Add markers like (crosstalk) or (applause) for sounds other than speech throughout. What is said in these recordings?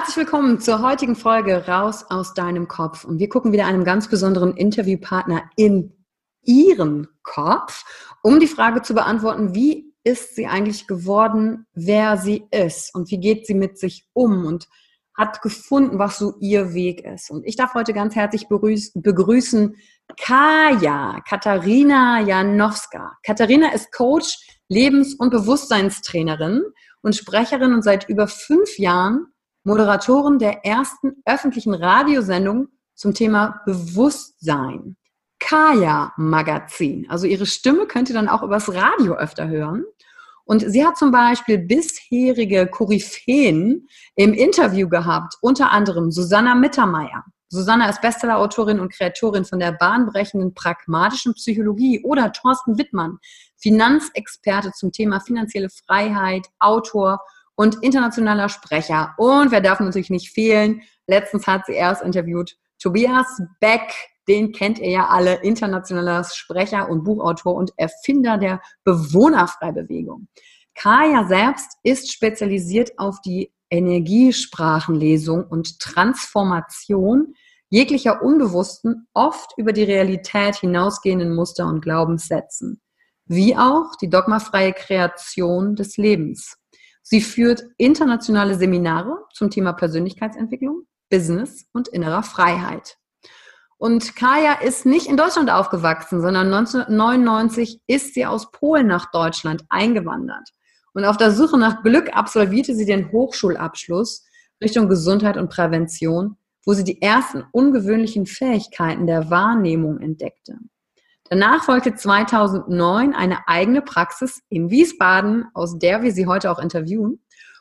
Herzlich willkommen zur heutigen Folge Raus aus deinem Kopf. Und wir gucken wieder einem ganz besonderen Interviewpartner in ihren Kopf, um die Frage zu beantworten, wie ist sie eigentlich geworden, wer sie ist und wie geht sie mit sich um und hat gefunden, was so ihr Weg ist. Und ich darf heute ganz herzlich begrüßen Kaja, Katharina Janowska. Katharina ist Coach, Lebens- und Bewusstseinstrainerin und Sprecherin und seit über fünf Jahren Moderatorin der ersten öffentlichen Radiosendung zum Thema Bewusstsein. Kaya Magazin. Also ihre Stimme könnt ihr dann auch übers Radio öfter hören. Und sie hat zum Beispiel bisherige Koryphäen im Interview gehabt, unter anderem Susanna Mittermeier. Susanna ist Bestsellerautorin und Kreatorin von der bahnbrechenden pragmatischen Psychologie oder Thorsten Wittmann, Finanzexperte zum Thema finanzielle Freiheit, Autor und internationaler Sprecher. Und wer darf natürlich nicht fehlen? Letztens hat sie erst interviewt Tobias Beck, den kennt ihr ja alle, internationaler Sprecher und Buchautor und Erfinder der Bewohnerfreibewegung. Kaya selbst ist spezialisiert auf die Energiesprachenlesung und Transformation jeglicher unbewussten, oft über die Realität hinausgehenden Muster und Glaubenssätzen, wie auch die dogmafreie Kreation des Lebens. Sie führt internationale Seminare zum Thema Persönlichkeitsentwicklung, Business und innerer Freiheit. Und Kaya ist nicht in Deutschland aufgewachsen, sondern 1999 ist sie aus Polen nach Deutschland eingewandert. Und auf der Suche nach Glück absolvierte sie den Hochschulabschluss Richtung Gesundheit und Prävention, wo sie die ersten ungewöhnlichen Fähigkeiten der Wahrnehmung entdeckte. Danach folgte 2009 eine eigene Praxis in Wiesbaden, aus der wir sie heute auch interviewen,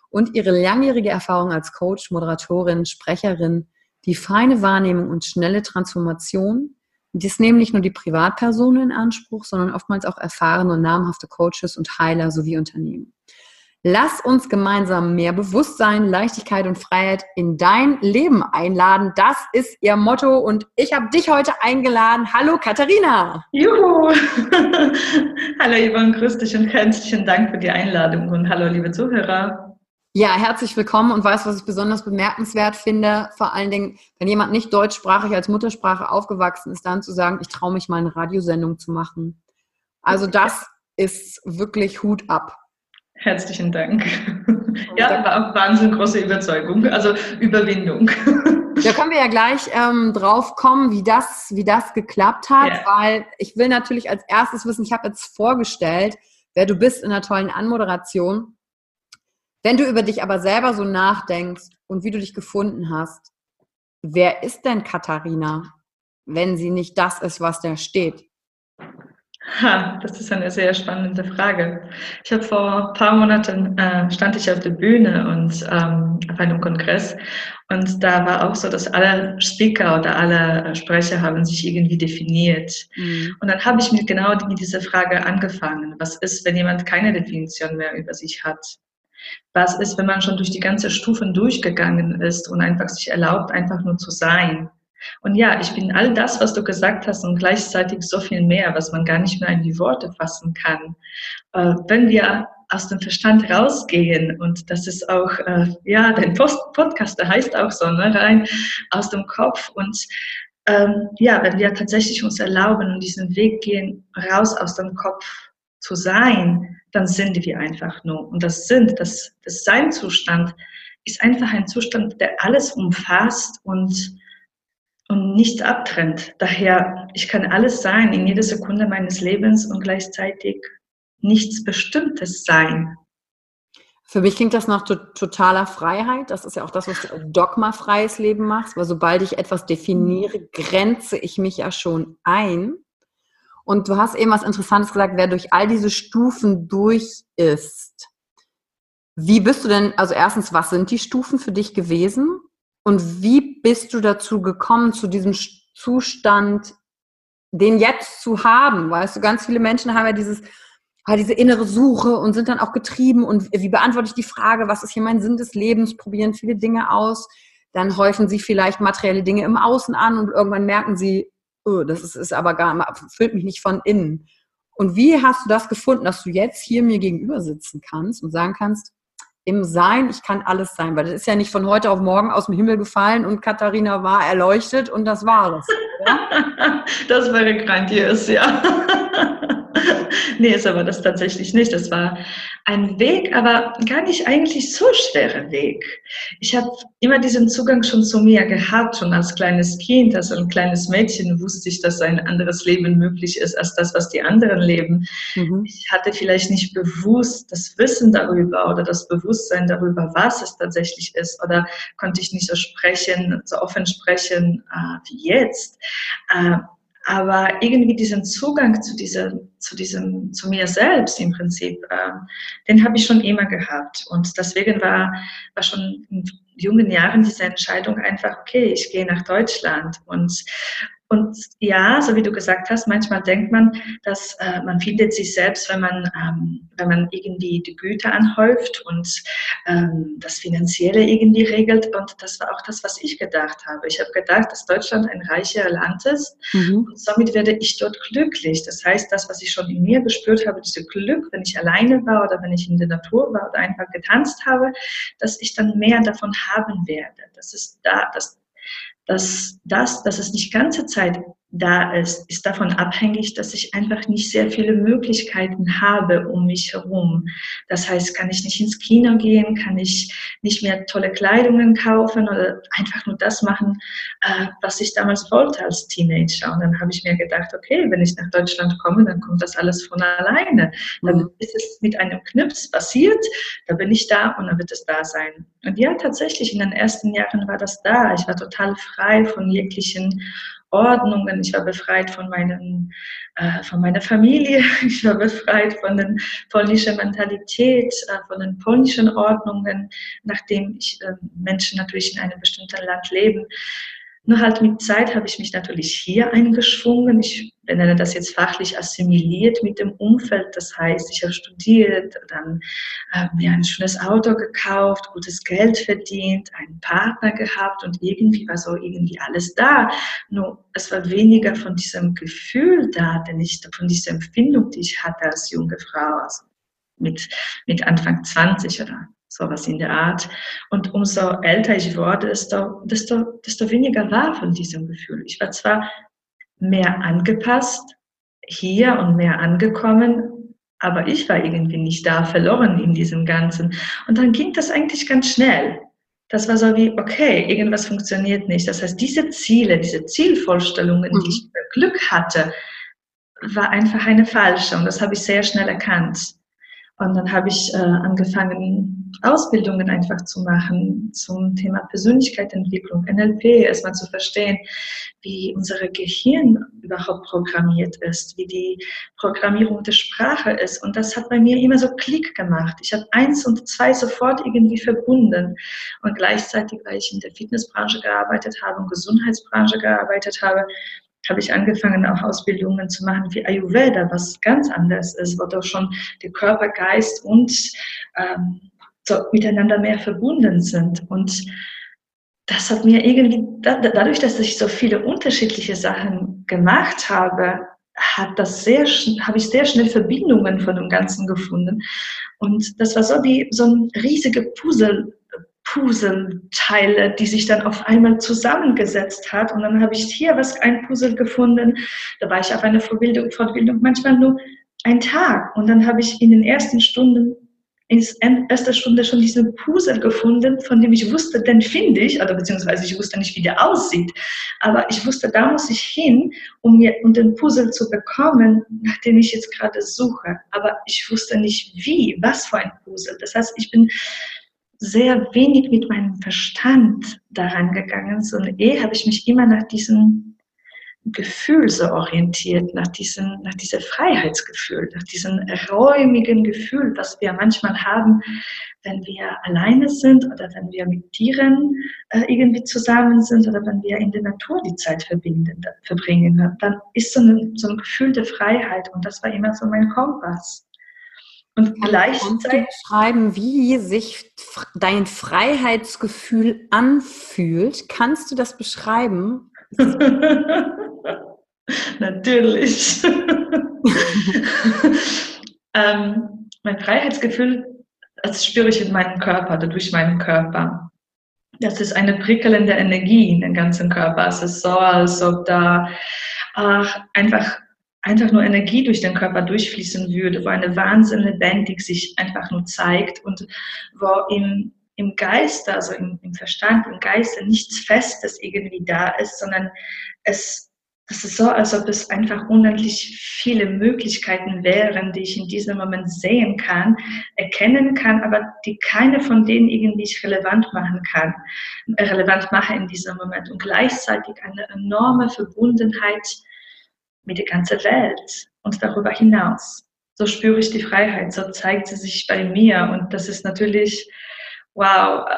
und ihre langjährige Erfahrung als Coach, Moderatorin, Sprecherin, die feine Wahrnehmung und schnelle Transformation. Dies nehmen nicht nur die Privatpersonen in Anspruch, sondern oftmals auch erfahrene und namhafte Coaches und Heiler sowie Unternehmen. Lass uns gemeinsam mehr Bewusstsein, Leichtigkeit und Freiheit in dein Leben einladen. Das ist ihr Motto und ich habe dich heute eingeladen. Hallo Katharina. Juhu. (laughs) hallo Yvonne, grüß dich und herzlichen Dank für die Einladung und hallo liebe Zuhörer. Ja, herzlich willkommen und weißt, was ich besonders bemerkenswert finde, vor allen Dingen, wenn jemand nicht deutschsprachig als Muttersprache aufgewachsen ist, dann zu sagen, ich traue mich mal eine Radiosendung zu machen. Also das ist wirklich Hut ab. Herzlichen Dank. (laughs) Ja, war wahnsinnig große Überzeugung, also Überwindung. Da können wir ja gleich ähm, drauf kommen, wie das, wie das geklappt hat, ja. weil ich will natürlich als erstes wissen, ich habe jetzt vorgestellt, wer du bist in einer tollen Anmoderation. Wenn du über dich aber selber so nachdenkst und wie du dich gefunden hast, wer ist denn Katharina, wenn sie nicht das ist, was da steht? Ha, das ist eine sehr spannende Frage. Ich habe vor ein paar Monaten äh, stand ich auf der Bühne und ähm, auf einem Kongress und da war auch so, dass alle Speaker oder alle Sprecher haben sich irgendwie definiert. Mhm. Und dann habe ich mir genau mit dieser Frage angefangen. Was ist, wenn jemand keine Definition mehr über sich hat? Was ist, wenn man schon durch die ganze Stufen durchgegangen ist und einfach sich erlaubt, einfach nur zu sein? Und ja, ich bin all das, was du gesagt hast und gleichzeitig so viel mehr, was man gar nicht mehr in die Worte fassen kann. Äh, wenn wir aus dem Verstand rausgehen und das ist auch, äh, ja, dein Post Podcast, der heißt auch so, ne, rein aus dem Kopf und ähm, ja, wenn wir tatsächlich uns erlauben und diesen Weg gehen, raus aus dem Kopf zu sein, dann sind wir einfach nur. Und das sind, das, das Sein-Zustand ist einfach ein Zustand, der alles umfasst und und nichts abtrennt. Daher, ich kann alles sein in jeder Sekunde meines Lebens und gleichzeitig nichts Bestimmtes sein. Für mich klingt das nach totaler Freiheit. Das ist ja auch das, was du als dogmafreies Leben machst, weil sobald ich etwas definiere, grenze ich mich ja schon ein. Und du hast eben was Interessantes gesagt, wer durch all diese Stufen durch ist. Wie bist du denn, also erstens, was sind die Stufen für dich gewesen? Und wie bist du dazu gekommen, zu diesem Zustand, den jetzt zu haben? Weißt du, ganz viele Menschen haben ja dieses, halt diese innere Suche und sind dann auch getrieben. Und wie beantworte ich die Frage, was ist hier mein Sinn des Lebens? Probieren viele Dinge aus. Dann häufen sie vielleicht materielle Dinge im Außen an und irgendwann merken sie, oh, das ist, ist aber gar, füllt mich nicht von innen. Und wie hast du das gefunden, dass du jetzt hier mir gegenüber sitzen kannst und sagen kannst, im Sein, ich kann alles sein, weil das ist ja nicht von heute auf morgen aus dem Himmel gefallen und Katharina war erleuchtet und das war es. Ja? (laughs) Das wäre grandios, ja. (laughs) nee, ist aber das tatsächlich nicht. Das war ein Weg, aber gar nicht eigentlich so schwerer Weg. Ich habe immer diesen Zugang schon zu mir gehabt, schon als kleines Kind, als ein kleines Mädchen wusste ich, dass ein anderes Leben möglich ist als das, was die anderen leben. Mhm. Ich hatte vielleicht nicht bewusst das Wissen darüber oder das Bewusstsein darüber, was es tatsächlich ist, oder konnte ich nicht so sprechen, so offen sprechen äh, wie jetzt. Äh, aber irgendwie diesen Zugang zu diesem, zu diesem, zu mir selbst im Prinzip, äh, den habe ich schon immer gehabt. Und deswegen war, war schon in jungen Jahren diese Entscheidung einfach, okay, ich gehe nach Deutschland und, und ja, so wie du gesagt hast, manchmal denkt man, dass äh, man findet sich selbst, wenn man, ähm, wenn man irgendwie die Güter anhäuft und ähm, das Finanzielle irgendwie regelt. Und das war auch das, was ich gedacht habe. Ich habe gedacht, dass Deutschland ein reicheres Land ist mhm. und somit werde ich dort glücklich. Das heißt, das, was ich schon in mir gespürt habe, dieses Glück, wenn ich alleine war oder wenn ich in der Natur war oder einfach getanzt habe, dass ich dann mehr davon haben werde. Das ist da, das dass das, dass es nicht ganze Zeit da ist, ist davon abhängig, dass ich einfach nicht sehr viele Möglichkeiten habe um mich herum. Das heißt, kann ich nicht ins Kino gehen, kann ich nicht mehr tolle Kleidungen kaufen oder einfach nur das machen, äh, was ich damals wollte als Teenager. Und dann habe ich mir gedacht, okay, wenn ich nach Deutschland komme, dann kommt das alles von alleine. Dann mhm. ist es mit einem Knips passiert, da bin ich da und dann wird es da sein. Und ja, tatsächlich, in den ersten Jahren war das da. Ich war total frei von jeglichen Ordnungen. Ich war befreit von, meinen, äh, von meiner Familie. (laughs) Ich war befreit von der polnischen Mentalität, äh, von den polnischen Ordnungen, nachdem ich äh, Menschen natürlich in einem bestimmten Land leben. Nur halt mit Zeit habe ich mich natürlich hier eingeschwungen. Ich nenne das jetzt fachlich assimiliert mit dem Umfeld. Das heißt, ich habe studiert, dann äh, mir ein schönes Auto gekauft, gutes Geld verdient, einen Partner gehabt und irgendwie war so irgendwie alles da. Nur es war weniger von diesem Gefühl da, denn ich, von dieser Empfindung, die ich hatte als junge Frau, also mit, mit Anfang 20 oder sowas in der Art. Und umso älter ich wurde, desto, desto, desto weniger war von diesem Gefühl. Ich war zwar mehr angepasst hier und mehr angekommen, aber ich war irgendwie nicht da, verloren in diesem Ganzen. Und dann ging das eigentlich ganz schnell. Das war so wie, okay, irgendwas funktioniert nicht. Das heißt, diese Ziele, diese Zielvorstellungen, mhm. die ich Glück hatte, war einfach eine falsche. Und das habe ich sehr schnell erkannt. Und dann habe ich äh, angefangen, Ausbildungen einfach zu machen zum Thema Persönlichkeitsentwicklung, NLP, erstmal zu verstehen, wie unser Gehirn überhaupt programmiert ist, wie die Programmierung der Sprache ist. Und das hat bei mir immer so Klick gemacht. Ich habe eins und zwei sofort irgendwie verbunden. Und gleichzeitig, weil ich in der Fitnessbranche gearbeitet habe und Gesundheitsbranche gearbeitet habe, habe ich angefangen, auch Ausbildungen zu machen wie Ayurveda, was ganz anders ist, wo doch schon der Körper, Geist und ähm, so miteinander mehr verbunden sind. Und das hat mir irgendwie, dadurch, dass ich so viele unterschiedliche Sachen gemacht habe, hat das sehr, habe ich sehr schnell Verbindungen von dem Ganzen gefunden. Und das war so wie so ein riesige Puzzle, Puzzleteile, die sich dann auf einmal zusammengesetzt hat. Und dann habe ich hier was, ein Puzzle gefunden. Da war ich auf einer Fortbildung, Fortbildung manchmal nur ein Tag. Und dann habe ich in den ersten Stunden, in erster Stunde schon diesen Puzzle gefunden, von dem ich wusste, den finde ich, oder beziehungsweise ich wusste nicht, wie der aussieht. Aber ich wusste, da muss ich hin, um mir um den Puzzle zu bekommen, nach dem ich jetzt gerade suche. Aber ich wusste nicht wie, was für ein Puzzle. Das heißt, ich bin sehr wenig mit meinem Verstand daran gegangen, sondern eh habe ich mich immer nach diesem Gefühl so orientiert, nach diesem, nach diesem Freiheitsgefühl, nach diesem räumigen Gefühl, was wir manchmal haben, wenn wir alleine sind oder wenn wir mit Tieren äh, irgendwie zusammen sind oder wenn wir in der Natur die Zeit verbinden, verbringen. Dann ist so ein, so ein Gefühl der Freiheit und das war immer so mein Kompass. Und gleichzeitig beschreiben, wie sich dein Freiheitsgefühl anfühlt. Kannst du das beschreiben? (laughs) Natürlich. (laughs) ähm, mein Freiheitsgefühl, das spüre ich in meinem Körper, durch meinen Körper. Das ist eine prickelnde Energie in den ganzen Körper. Es ist so, als ob da ach, einfach einfach nur Energie durch den Körper durchfließen würde, wo eine Wahnsinn lebendig sich einfach nur zeigt und wo im, im Geiste, also im, im Verstand, im Geiste nichts Festes irgendwie da ist, sondern es es ist so, als ob es einfach unendlich viele Möglichkeiten wären, die ich in diesem Moment sehen kann, erkennen kann, aber die keine von denen irgendwie ich relevant machen kann, relevant mache in diesem Moment. Und gleichzeitig eine enorme Verbundenheit mit der ganzen Welt und darüber hinaus. So spüre ich die Freiheit, so zeigt sie sich bei mir und das ist natürlich, wow,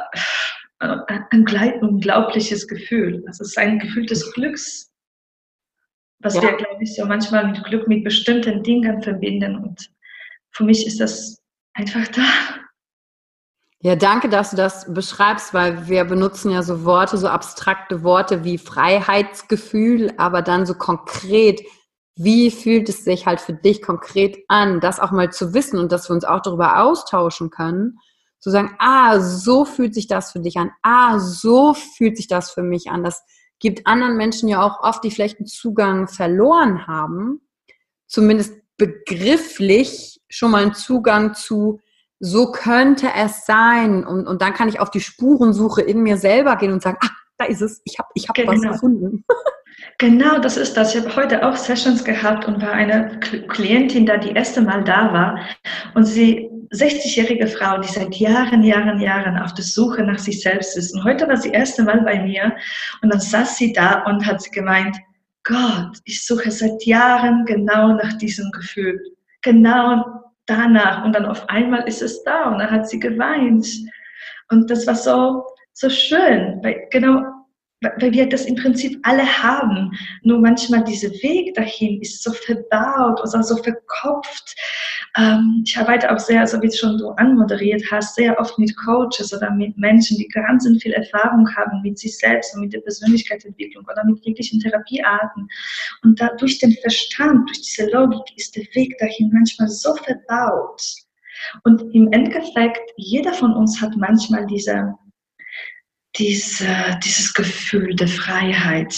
äh, ein unglaubliches Gefühl. Das ist ein Gefühl des Glücks, was ja. wir, glaube ich, so manchmal mit Glück mit bestimmten Dingen verbinden und für mich ist das einfach da. Ja, danke, dass du das beschreibst, weil wir benutzen ja so Worte, so abstrakte Worte wie Freiheitsgefühl, aber dann so konkret wie fühlt es sich halt für dich konkret an, das auch mal zu wissen und dass wir uns auch darüber austauschen können, zu sagen, ah, so fühlt sich das für dich an, ah, so fühlt sich das für mich an. Das gibt anderen Menschen ja auch oft, die vielleicht einen Zugang verloren haben, zumindest begrifflich schon mal einen Zugang zu, so könnte es sein. Und, und dann kann ich auf die Spurensuche in mir selber gehen und sagen, ah, da ist es, ich habe ich hab genau. was gefunden. (laughs) Genau, das ist das. Ich habe heute auch Sessions gehabt und war eine Klientin da, die erste Mal da war. Und sie, 60-jährige Frau, die seit Jahren, Jahren, Jahren auf der Suche nach sich selbst ist. Und heute war sie erste Mal bei mir und dann saß sie da und hat gemeint, Gott, ich suche seit Jahren genau nach diesem Gefühl. Genau danach. Und dann auf einmal ist es da und dann hat sie geweint. Und das war so, so schön, weil genau weil wir das im Prinzip alle haben. Nur manchmal dieser Weg dahin ist so verbaut oder so verkopft. Ähm, ich arbeite auch sehr, so wie du schon so anmoderiert hast, sehr oft mit Coaches oder mit Menschen, die ganz viel Erfahrung haben mit sich selbst und mit der Persönlichkeitsentwicklung oder mit wirklichen Therapiearten. Und da durch den Verstand, durch diese Logik ist der Weg dahin manchmal so verbaut. Und im Endeffekt, jeder von uns hat manchmal diese diese, dieses Gefühl der Freiheit.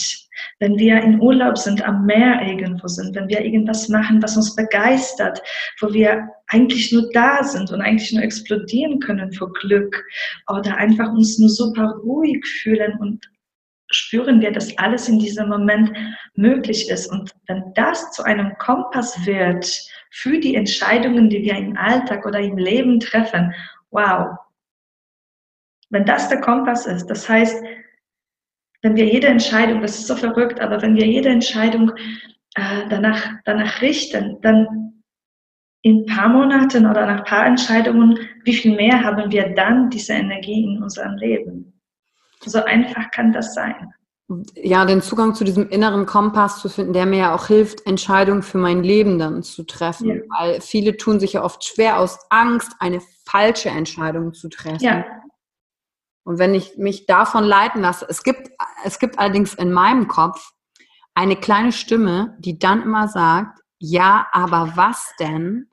wenn wir in Urlaub sind, am Meer irgendwo sind, wenn wir irgendwas machen, was uns begeistert, wo wir eigentlich nur da sind und eigentlich nur explodieren können vor Glück oder einfach uns nur super ruhig fühlen und spüren wir, dass alles in diesem Moment möglich ist. Und wenn das zu einem Kompass wird für die Entscheidungen, die wir im Alltag oder im Leben treffen, wow. Wenn das der Kompass ist, das heißt, wenn wir jede Entscheidung, das ist so verrückt, aber wenn wir jede Entscheidung äh, danach, danach richten, dann in ein paar Monaten oder nach ein paar Entscheidungen, wie viel mehr haben wir dann diese Energie in unserem Leben? So einfach kann das sein. Ja, den Zugang zu diesem inneren Kompass zu finden, der mir ja auch hilft, Entscheidungen für mein Leben dann zu treffen. Ja. Weil viele tun sich ja oft schwer aus Angst, eine falsche Entscheidung zu treffen. Ja. Und wenn ich mich davon leiten lasse, es gibt, es gibt allerdings in meinem Kopf eine kleine Stimme, die dann immer sagt, ja, aber was denn,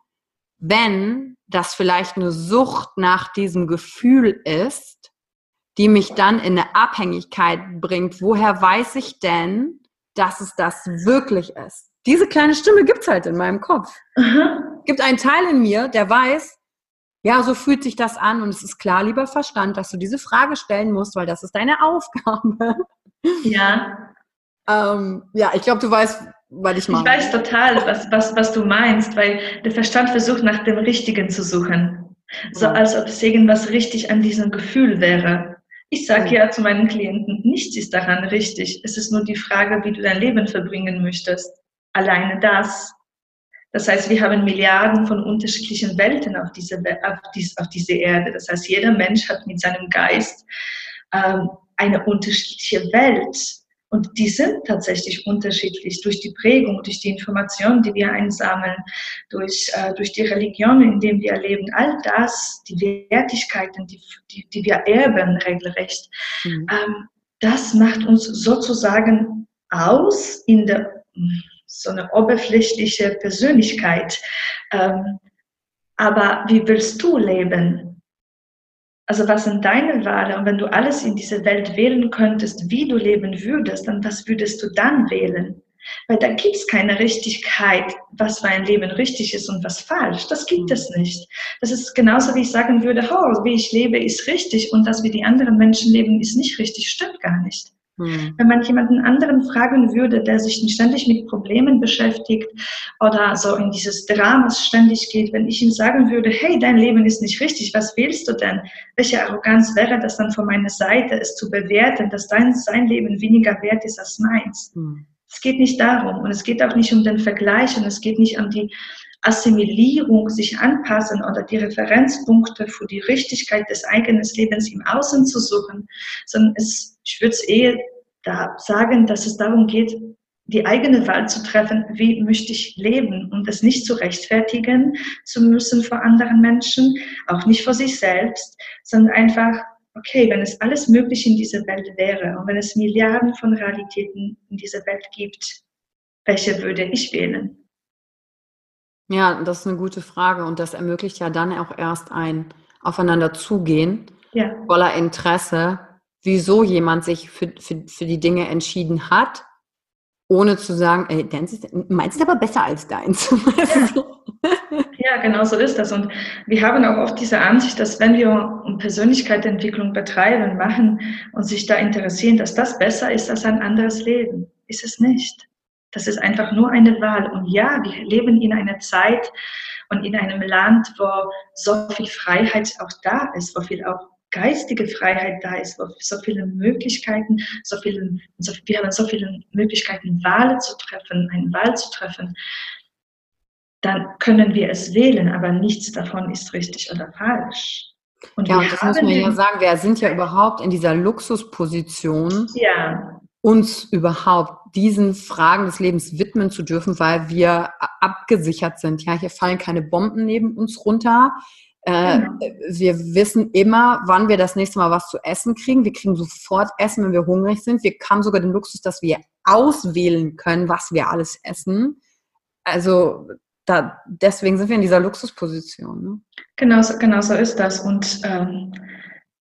wenn das vielleicht eine Sucht nach diesem Gefühl ist, die mich dann in eine Abhängigkeit bringt. Woher weiß ich denn, dass es das wirklich ist? Diese kleine Stimme gibt's halt in meinem Kopf. Mhm. Gibt einen Teil in mir, der weiß, ja, so fühlt sich das an und es ist klar, lieber Verstand, dass du diese Frage stellen musst, weil das ist deine Aufgabe. Ja. ähm, ja, ich glaube, du weißt, was ich meine. Ich weiß total, was, was, was du meinst, weil der Verstand versucht, nach dem Richtigen zu suchen. So ja. als ob es irgendwas richtig an diesem Gefühl wäre. Ich sage ja. ja zu meinen Klienten, nichts ist daran richtig. Es ist nur die Frage, wie du dein Leben verbringen möchtest. Alleine das. Das heißt, wir haben Milliarden von unterschiedlichen Welten auf, diese, auf, dies, auf diese Erde. Das heißt, jeder Mensch hat mit seinem Geist ähm, eine unterschiedliche Welt. Und die sind tatsächlich unterschiedlich durch die Prägung, durch die Informationen, die wir einsammeln, durch, äh, durch die Religion, in der wir leben. All das, die Wertigkeiten, die, die, die wir erben, regelrecht, mhm. ähm, das macht uns sozusagen aus in der so eine oberflächliche Persönlichkeit. Ähm, aber wie willst du leben? Also was sind deine Wahlen? Und wenn du alles in dieser Welt wählen könntest, wie du leben würdest, dann was würdest du dann wählen? Weil da gibt es keine Richtigkeit, was für ein Leben richtig ist und was falsch. Das gibt es nicht. Das ist genauso, wie ich sagen würde, oh, wie ich lebe, ist richtig und das, wie die anderen Menschen leben, ist nicht richtig. Stimmt gar nicht. Hm. Wenn man jemanden anderen fragen würde, der sich ständig mit Problemen beschäftigt oder so in dieses Dramas ständig geht, wenn ich ihm sagen würde, hey, dein Leben ist nicht richtig, was willst du denn? Welche Arroganz wäre das dann von meiner Seite, es zu bewerten, dass dein, sein Leben weniger wert ist als meins? Hm. Es geht nicht darum und es geht auch nicht um den Vergleich und es geht nicht um die Assimilierung, sich anpassen oder die Referenzpunkte für die Richtigkeit des eigenen Lebens im Außen zu suchen, sondern es, ich würde es eher da sagen, dass es darum geht, die eigene Wahl zu treffen, wie möchte ich leben und es nicht zu rechtfertigen zu müssen vor anderen Menschen, auch nicht vor sich selbst, sondern einfach, okay, wenn es alles möglich in dieser Welt wäre und wenn es Milliarden von Realitäten in dieser Welt gibt, welche würde ich wählen? Ja, das ist eine gute Frage und das ermöglicht ja dann auch erst ein Aufeinander zugehen, ja. voller Interesse, wieso jemand sich für, für, für die Dinge entschieden hat, ohne zu sagen, ey, deins ist, meins ist aber besser als deins. (laughs) ja, genau so ist das. Und wir haben auch oft diese Ansicht, dass wenn wir Persönlichkeitsentwicklung betreiben, machen und sich da interessieren, dass das besser ist als ein anderes Leben. Ist es nicht. Das ist einfach nur eine Wahl. Und ja, wir leben in einer Zeit und in einem Land, wo so viel Freiheit auch da ist, wo viel auch geistige Freiheit da ist, wo so viele Möglichkeiten, so viele, so, wir haben so viele Möglichkeiten, Wahlen zu treffen, eine Wahl zu treffen, dann können wir es wählen, aber nichts davon ist richtig oder falsch. Und ja, und das muss man ja sagen, wir sind ja überhaupt in dieser Luxusposition, ja uns überhaupt diesen Fragen des Lebens widmen zu dürfen, weil wir abgesichert sind. Ja, hier fallen keine Bomben neben uns runter. Äh, genau. Wir wissen immer, wann wir das nächste Mal was zu essen kriegen. Wir kriegen sofort Essen, wenn wir hungrig sind. Wir haben sogar den Luxus, dass wir auswählen können, was wir alles essen. Also da, deswegen sind wir in dieser Luxusposition. Ne? Genau, so, genau so ist das. Und ähm,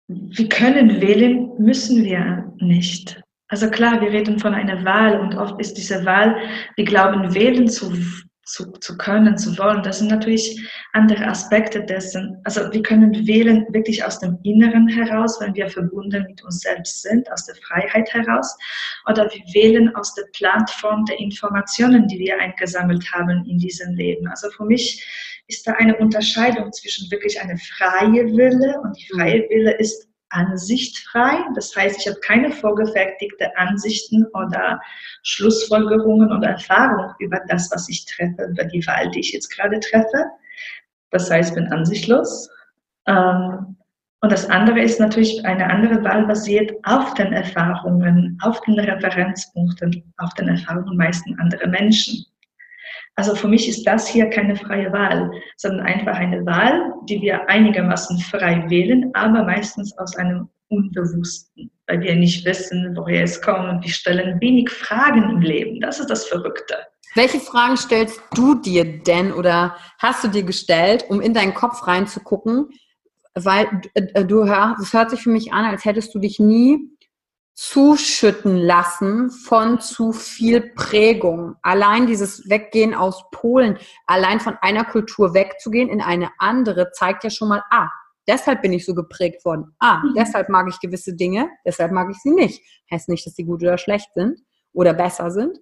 wir können wählen, müssen wir nicht. Also klar, wir reden von einer Wahl und oft ist diese Wahl, wir glauben, wählen zu, zu, zu können, zu wollen. Das sind natürlich andere Aspekte dessen. Also wir können wählen wirklich aus dem Inneren heraus, wenn wir verbunden mit uns selbst sind, aus der Freiheit heraus. Oder wir wählen aus der Plattform der Informationen, die wir eingesammelt haben in diesem Leben. Also für mich ist da eine Unterscheidung zwischen wirklich eine freie Wille und die freie Wille ist ansichtfrei. Das heißt, ich habe keine vorgefertigte Ansichten oder Schlussfolgerungen oder Erfahrungen über das, was ich treffe, über die Wahl, die ich jetzt gerade treffe. Das heißt, ich bin ansichtlos. Ähm, und das andere ist natürlich eine andere Wahl basiert auf den Erfahrungen, auf den Referenzpunkten, auf den Erfahrungen meisten anderer Menschen. Also für mich ist das hier keine freie Wahl, sondern einfach eine Wahl, die wir einigermaßen frei wählen, aber meistens aus einem Unbewussten, weil wir nicht wissen, woher es kommt und wir stellen wenig Fragen im Leben. Das ist das Verrückte. Welche Fragen stellst du dir denn oder hast du dir gestellt, um in deinen Kopf reinzugucken? Weil äh, du hörst, es hört sich für mich an, als hättest du dich nie zuschütten lassen von zu viel Prägung. Allein dieses Weggehen aus Polen, allein von einer Kultur wegzugehen in eine andere, zeigt ja schon mal, ah, deshalb bin ich so geprägt worden. Ah, mhm. deshalb mag ich gewisse Dinge, deshalb mag ich sie nicht. Heißt nicht, dass sie gut oder schlecht sind oder besser sind.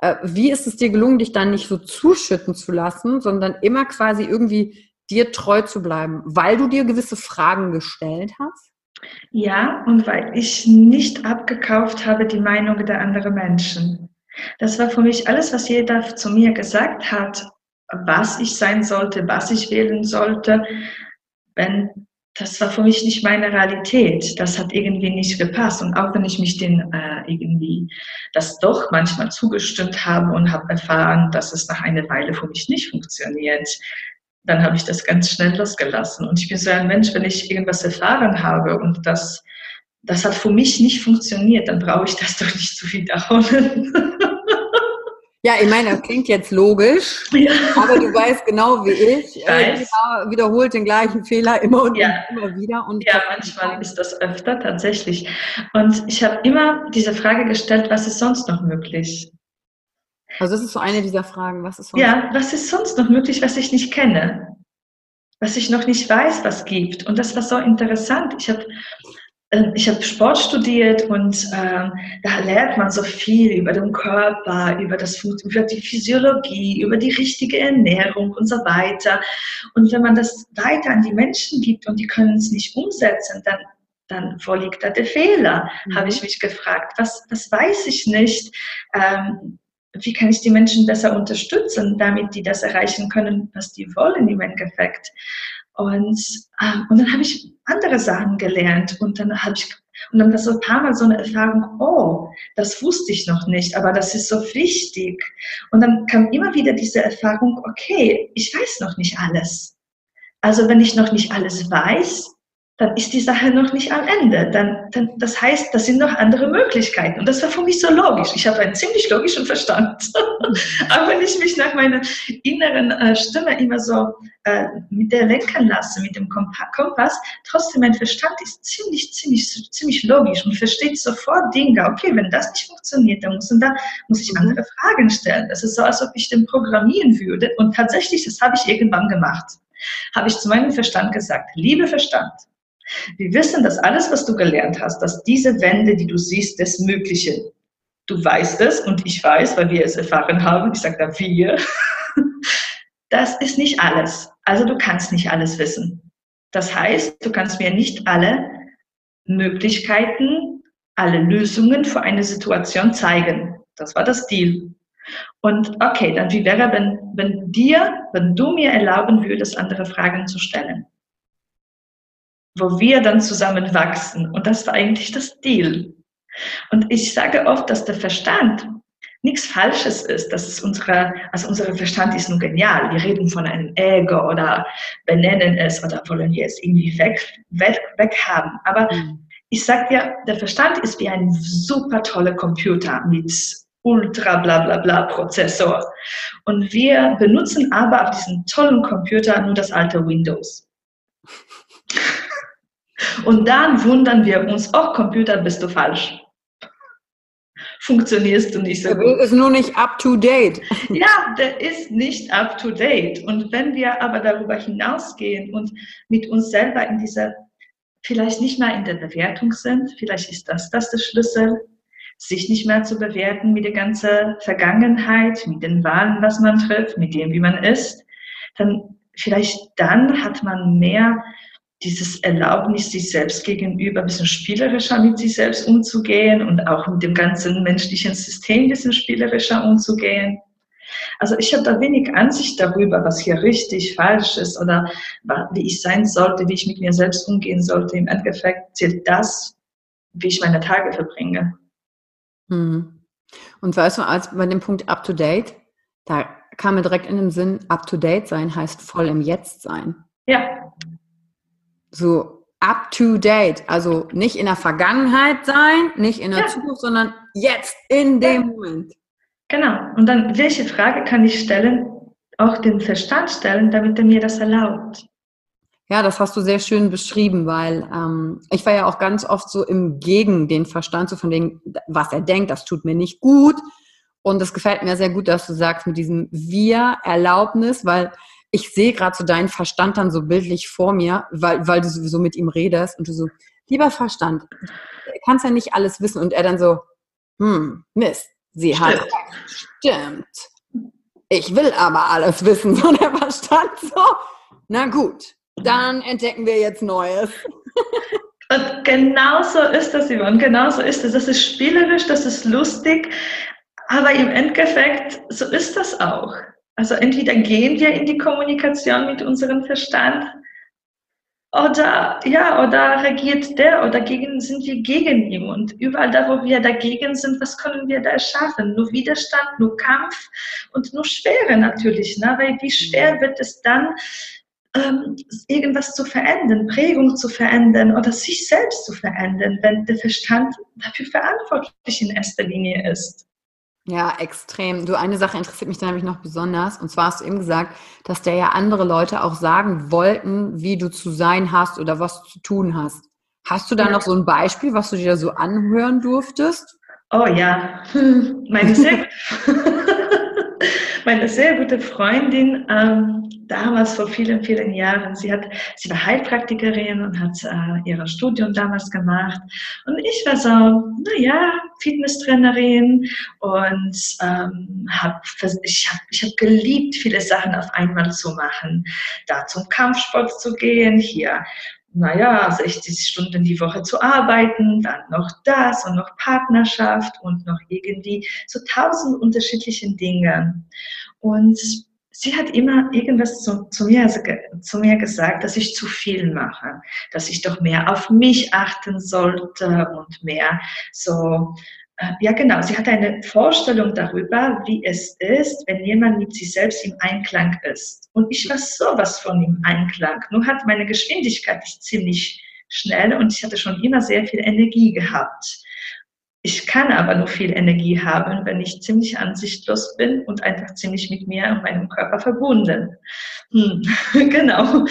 Äh, wie ist es dir gelungen, dich dann nicht so zuschütten zu lassen, sondern immer quasi irgendwie dir treu zu bleiben, weil du dir gewisse Fragen gestellt hast? Ja, und weil ich nicht abgekauft habe die Meinung der anderen Menschen. Das war für mich alles, was jeder zu mir gesagt hat, was ich sein sollte, was ich wählen sollte. Wenn, das war für mich nicht meine Realität. Das hat irgendwie nicht gepasst. Und auch wenn ich mich den äh, irgendwie das doch manchmal zugestimmt habe und habe erfahren, dass es nach einer Weile für mich nicht funktioniert, dann habe ich das ganz schnell losgelassen. Und ich bin so ein Mensch, wenn ich irgendwas erfahren habe und das, das hat für mich nicht funktioniert, dann brauche ich das doch nicht zu wiederholen. Ja, ich meine, das klingt jetzt logisch, ja. aber du weißt genau wie ich, äh, genau, wiederholt den gleichen Fehler immer und ja. immer wieder. Und ja, manchmal ist das öfter tatsächlich. Und ich habe immer diese Frage gestellt, was ist sonst noch möglich? Also das ist so eine dieser Fragen. Was ist sonst ja, was ist sonst noch möglich, was ich nicht kenne? Was ich noch nicht weiß, was gibt. Und das war so interessant. Ich habe ähm, ich habe Sport studiert und ähm, da lernt man so viel über den Körper, über, das, über die Physiologie, über die richtige Ernährung und so weiter. Und wenn man das weiter an die Menschen gibt und die können es nicht umsetzen, dann, dann wo liegt da der Fehler? Mhm. Habe ich mich gefragt. Was, was weiß ich nicht? Ähm, wie kann ich die Menschen besser unterstützen, damit die das erreichen können, was die wollen im Endeffekt. Und, äh, und dann habe ich andere Sachen gelernt und dann habe ich und dann war so ein paar Mal so eine Erfahrung, oh, das wusste ich noch nicht, aber das ist so wichtig. Und dann kam immer wieder diese Erfahrung, okay, ich weiß noch nicht alles. Also wenn ich noch nicht alles weiß, dann ist die Sache noch nicht am Ende. Dann, dann, das heißt, das sind noch andere Möglichkeiten. Und das war für mich so logisch. Ich habe einen ziemlich logischen Verstand. (laughs) Aber wenn ich mich nach meiner inneren äh, Stimme immer so äh, mit der lenken lasse, mit dem Kompass, trotzdem mein Verstand ist ziemlich, ziemlich, ziemlich logisch und versteht sofort Dinge. Okay, wenn das nicht funktioniert, dann muss, da, muss ich andere mhm. Fragen stellen. Das ist so, als ob ich den programmieren würde. Und tatsächlich, das habe ich irgendwann gemacht. Habe ich zu meinem Verstand gesagt, liebe Verstand, wir wissen, dass alles, was du gelernt hast, dass diese Wände, die du siehst, das Mögliche, du weißt es und ich weiß, weil wir es erfahren haben, ich sage da wir, (laughs) das ist nicht alles. Also du kannst nicht alles wissen. Das heißt, du kannst mir nicht alle Möglichkeiten, alle Lösungen für eine Situation zeigen. Das war das Deal. Und okay, dann wie wäre, wenn, wenn dir, wenn du mir erlauben würdest, andere Fragen zu stellen? Wo wir dann zusammen wachsen. Und das war eigentlich das Deal. Und ich sage oft, dass der Verstand nichts Falsches ist. Das ist unsere, also unser Verstand ist nur genial. Wir reden von einem Ego oder benennen es oder wollen wir es irgendwie weg, weg, weg haben. Aber mhm. ich sage dir, der Verstand ist wie ein super toller Computer mit ultra bla bla bla Prozessor. Und wir benutzen aber auf diesem tollen Computer nur das alte Windows. (laughs) Und dann wundern wir uns, oh Computer, bist du falsch. funktionierst du nicht so gut. Der ist nur nicht up to date. Ja, der ist nicht up to date. Und wenn wir aber darüber hinausgehen und mit uns selber in dieser, vielleicht nicht mal in der Bewertung sind, vielleicht ist das das der Schlüssel, sich nicht mehr zu bewerten mit der ganzen Vergangenheit, mit den Wahlen, was man trifft, mit dem, wie man ist, dann vielleicht dann hat man mehr dieses Erlaubnis, sich selbst gegenüber ein bisschen spielerischer mit sich selbst umzugehen und auch mit dem ganzen menschlichen System ein bisschen spielerischer umzugehen. Also ich habe da wenig Ansicht darüber, was hier richtig, falsch ist oder wie ich sein sollte, wie ich mit mir selbst umgehen sollte. Im Endeffekt zählt das, wie ich meine Tage verbringe. Mhm. Und weißt du, als bei dem Punkt up to date, da kam mir direkt in den Sinn, up to date sein heißt voll im Jetzt sein. Ja. So up to date, also nicht in der Vergangenheit sein, nicht in der ja. Zukunft, sondern jetzt, in dem ja. Moment. Genau. Und dann, welche Frage kann ich stellen, auch den Verstand stellen, damit er mir das erlaubt? Ja, das hast du sehr schön beschrieben, weil ähm, ich war ja auch ganz oft so im Gegen den Verstand, so von dem, was er denkt, das tut mir nicht gut. Und es gefällt mir sehr gut, dass du sagst mit diesem Wir-Erlaubnis, weil ich sehe gerade so deinen Verstand dann so bildlich vor mir, weil, weil du sowieso mit ihm redest und du so, lieber Verstand, du kannst ja nicht alles wissen. Und er dann so, hm, Mist, sie Stimmt. hat Stimmt. Ich will aber alles wissen. (laughs) So der Verstand so, na gut, dann entdecken wir jetzt Neues. (laughs) Und genau so ist das, Yvonne, genau so ist es. Das ist spielerisch, das ist lustig, aber im Endeffekt, so ist das auch. Also entweder gehen wir in die Kommunikation mit unserem Verstand oder ja, oder reagiert der oder gegen, sind wir gegen ihn. Und überall da, wo wir dagegen sind, was können wir da erschaffen? Nur Widerstand, nur Kampf und nur Schwere natürlich. Ne? Weil wie schwer wird es dann, ähm, irgendwas zu verändern, Prägung zu verändern oder sich selbst zu verändern, wenn der Verstand dafür verantwortlich in erster Linie ist. Ja, extrem. Du, eine Sache interessiert mich da nämlich noch besonders. Und zwar hast du eben gesagt, dass der ja andere Leute auch sagen wollten, wie du zu sein hast oder was du zu tun hast. Hast du da noch so ein Beispiel, was du dir so anhören durftest? Oh ja, (laughs) meine sehr, meine sehr gute Freundin, ähm, damals vor vielen, vielen Jahren, sie, hat, sie war Heilpraktikerin und hat äh, ihr Studium damals gemacht. Und ich war so, naja, Fitnesstrainerin und ähm, hab, ich habe ich hab geliebt, viele Sachen auf einmal zu machen. Da zum Kampfsport zu gehen, hier naja, 60 Stunden die Woche zu arbeiten, dann noch das und noch Partnerschaft und noch irgendwie so tausend unterschiedlichen Dinge. Und sie hat immer irgendwas zu, zu, mir, also, zu mir gesagt, dass ich zu viel mache, dass ich doch mehr auf mich achten sollte und mehr so ja, genau. Sie hat eine Vorstellung darüber, wie es ist, wenn jemand mit sich selbst im Einklang ist. Und ich war sowas von im Einklang. Nur hat meine Geschwindigkeit ziemlich schnell und ich hatte schon immer sehr viel Energie gehabt. Ich kann aber nur viel Energie haben, wenn ich ziemlich ansichtlos bin und einfach ziemlich mit mir und meinem Körper verbunden. Hm, (laughs) genau.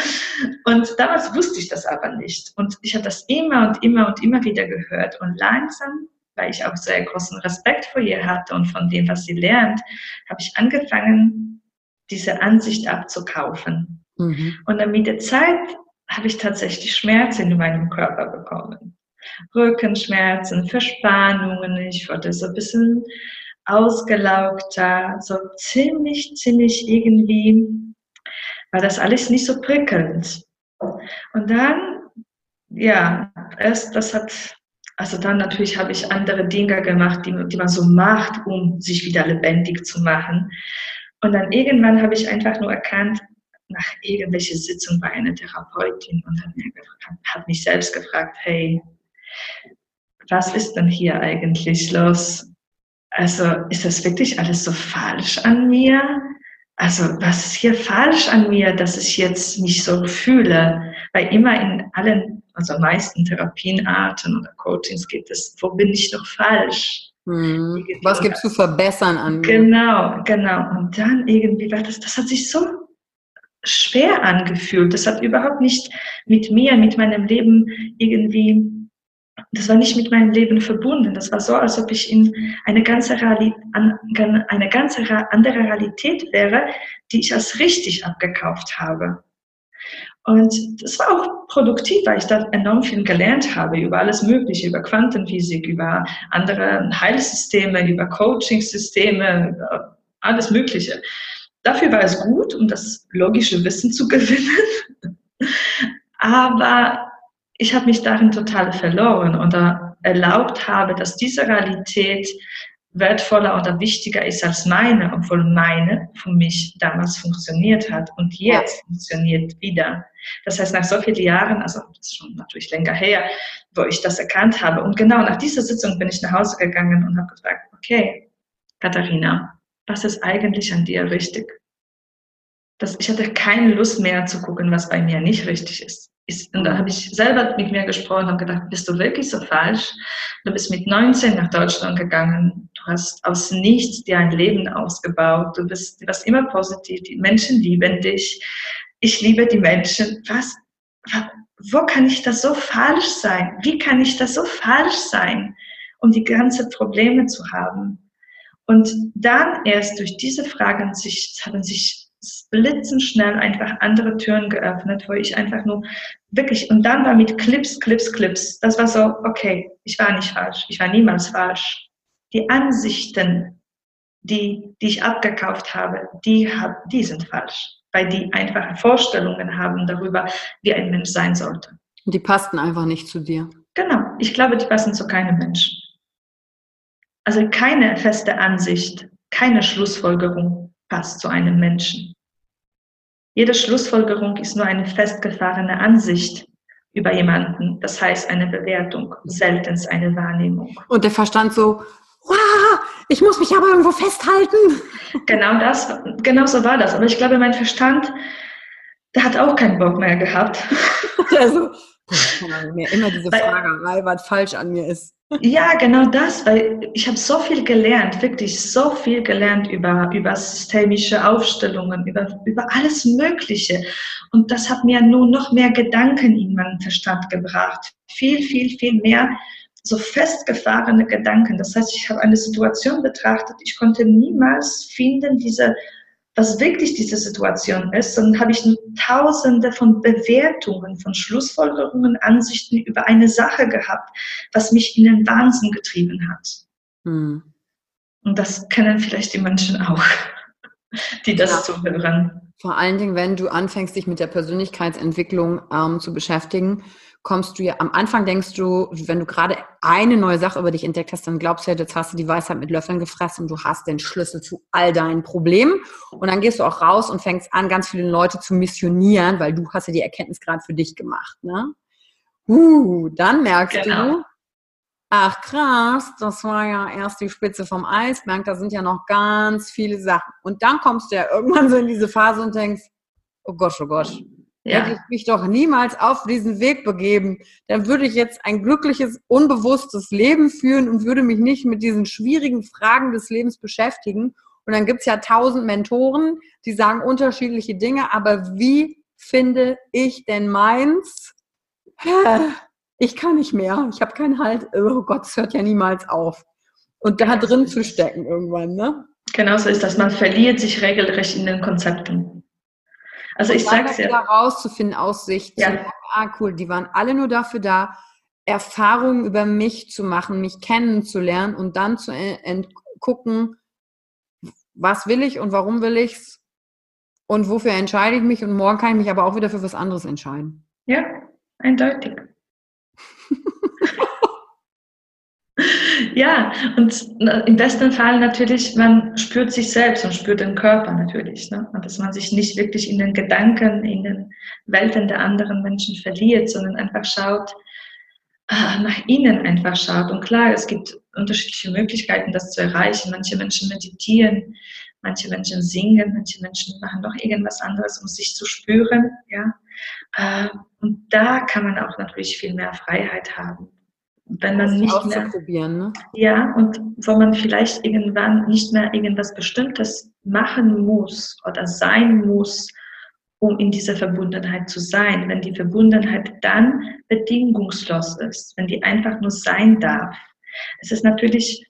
Und damals wusste ich das aber nicht. Und ich habe das immer und immer und immer wieder gehört. Und langsam weil ich auch sehr großen Respekt vor ihr hatte und von dem, was sie lernt, habe ich angefangen, diese Ansicht abzukaufen. Mhm. Und dann mit der Zeit habe ich tatsächlich Schmerzen in meinem Körper bekommen. Rückenschmerzen, Verspannungen, ich wurde so ein bisschen ausgelaugter, so ziemlich, ziemlich irgendwie, war das alles nicht so prickelnd. Und dann, ja, erst, das hat also dann natürlich habe ich andere Dinge gemacht, die, die man so macht, um sich wieder lebendig zu machen. Und dann irgendwann habe ich einfach nur erkannt, nach irgendwelcher Sitzung bei einer Therapeutin und habe mich selbst gefragt, hey, was ist denn hier eigentlich los? Also ist das wirklich alles so falsch an mir? Also was ist hier falsch an mir, dass ich jetzt mich so fühle? Weil immer in allen also meisten Therapienarten oder Coachings geht es, wo bin ich noch falsch? Hm. Was gibt es zu verbessern an mir? Genau, genau. Und dann irgendwie war das, das hat sich so schwer angefühlt. Das hat überhaupt nicht mit mir, mit meinem Leben irgendwie das war nicht mit meinem Leben verbunden. Das war so, als ob ich in eine ganze, eine ganze andere Realität wäre, die ich als richtig abgekauft habe. Und das war auch produktiv, weil ich da enorm viel gelernt habe über alles Mögliche, über Quantenphysik, über andere Heilsysteme, über Coachingsysteme, über alles Mögliche. Dafür war es gut, um das logische Wissen zu (laughs) gewinnen. Aber ich habe mich darin total verloren oder erlaubt habe, dass diese Realität wertvoller oder wichtiger ist als meine, obwohl meine für mich damals funktioniert hat und jetzt ja. funktioniert wieder. Das heißt, nach so vielen Jahren, also das ist schon natürlich länger her, wo ich das erkannt habe. Und genau nach dieser Sitzung bin ich nach Hause gegangen und habe gefragt, okay, Katharina, was ist eigentlich an dir richtig? Das, ich hatte keine Lust mehr zu gucken, was bei mir nicht richtig ist ist, und da habe ich selber mit mir gesprochen und gedacht, bist du wirklich so falsch? Du bist mit 19 nach Deutschland gegangen, hast aus nichts dir ein Leben ausgebaut, du bist, du warst immer positiv, die Menschen lieben dich, ich liebe die Menschen. Was, wo kann ich das so falsch sein? Wie kann ich das so falsch sein, um die ganzen Probleme zu haben? Und dann erst durch diese Fragen sich, haben sich blitzenschnell einfach andere Türen geöffnet, wo ich einfach nur wirklich, und dann war mit Clips, Clips, Clips, das war so, okay, ich war nicht falsch, ich war niemals falsch. Die Ansichten, die, die ich abgekauft habe, die, hab, die sind falsch, weil die einfache Vorstellungen haben darüber, wie ein Mensch sein sollte. Und die passten einfach nicht zu dir. Genau, ich glaube, die passen zu keinem Menschen. Also keine feste Ansicht, keine Schlussfolgerung passt zu einem Menschen. Jede Schlussfolgerung ist nur eine festgefahrene Ansicht über jemanden, das heißt eine Bewertung, selten eine Wahrnehmung. Und der Verstand so, ich muss mich aber irgendwo festhalten. Genau das, genau so war das. Aber ich glaube, mein Verstand, der hat auch keinen Bock mehr gehabt. (laughs) Also, mir immer diese Fragerei, was falsch an mir ist. Ja, genau das, weil ich habe so viel gelernt, wirklich so viel gelernt über, über systemische Aufstellungen, über, über alles Mögliche. Und das hat mir nur noch mehr Gedanken in meinen Verstand gebracht. Viel, viel, viel mehr so festgefahrene Gedanken. Das heißt, ich habe eine Situation betrachtet, ich konnte niemals finden, diese was wirklich diese Situation ist, dann habe ich tausende von Bewertungen, von Schlussfolgerungen, Ansichten über eine Sache gehabt, was mich in den Wahnsinn getrieben hat. Hm. Und das kennen vielleicht die Menschen auch, (laughs) die das ja. zuhören. Vor allen Dingen, wenn du anfängst, dich mit der Persönlichkeitsentwicklung ähm, zu beschäftigen, kommst du ja, am Anfang denkst du, wenn du gerade eine neue Sache über dich entdeckt hast, dann glaubst du ja, jetzt hast du die Weisheit mit Löffeln gefressen und du hast den Schlüssel zu all deinen Problemen. Und dann gehst du auch raus und fängst an, ganz viele Leute zu missionieren, weil du hast ja die Erkenntnis gerade für dich gemacht. Ne? Uh, dann merkst genau. du, ach krass, das war ja erst die Spitze vom Eisberg, da sind ja noch ganz viele Sachen. Und dann kommst du ja irgendwann so in diese Phase und denkst, oh Gott, oh Gott, ja. Hätte ich mich doch niemals auf diesen Weg begeben, dann würde ich jetzt ein glückliches, unbewusstes Leben führen und würde mich nicht mit diesen schwierigen Fragen des Lebens beschäftigen. Und dann gibt es ja tausend Mentoren, die sagen unterschiedliche Dinge, aber wie finde ich denn meins? Ich kann nicht mehr. Ich habe keinen Halt. Oh Gott, es hört ja niemals auf. Und da drin zu stecken irgendwann, ne? Genau so ist das. Man verliert sich regelrecht in den Konzepten. Also ich sag's ja. rauszufinden aus Sicht, ja. ah cool, die waren alle nur dafür da, Erfahrungen über mich zu machen, mich kennenzulernen und dann zu gucken, was will ich und warum will ich's und wofür entscheide ich mich und morgen kann ich mich aber auch wieder für was anderes entscheiden. Ja, eindeutig. (laughs) Ja, und im besten Fall natürlich, man spürt sich selbst und spürt den Körper natürlich. Ne? Und dass man sich nicht wirklich in den Gedanken, in den Welten der anderen Menschen verliert, sondern einfach schaut, äh, nach innen einfach schaut. Und klar, es gibt unterschiedliche Möglichkeiten, das zu erreichen. Manche Menschen meditieren, manche Menschen singen, manche Menschen machen noch irgendwas anderes, um sich zu spüren. Ja? Äh, und da kann man auch natürlich viel mehr Freiheit haben wenn man nicht mehr, ne? ja, und wo man vielleicht irgendwann nicht mehr irgendwas Bestimmtes machen muss oder sein muss, um in dieser Verbundenheit zu sein. Wenn die Verbundenheit dann bedingungslos ist, wenn die einfach nur sein darf. Es ist natürlich,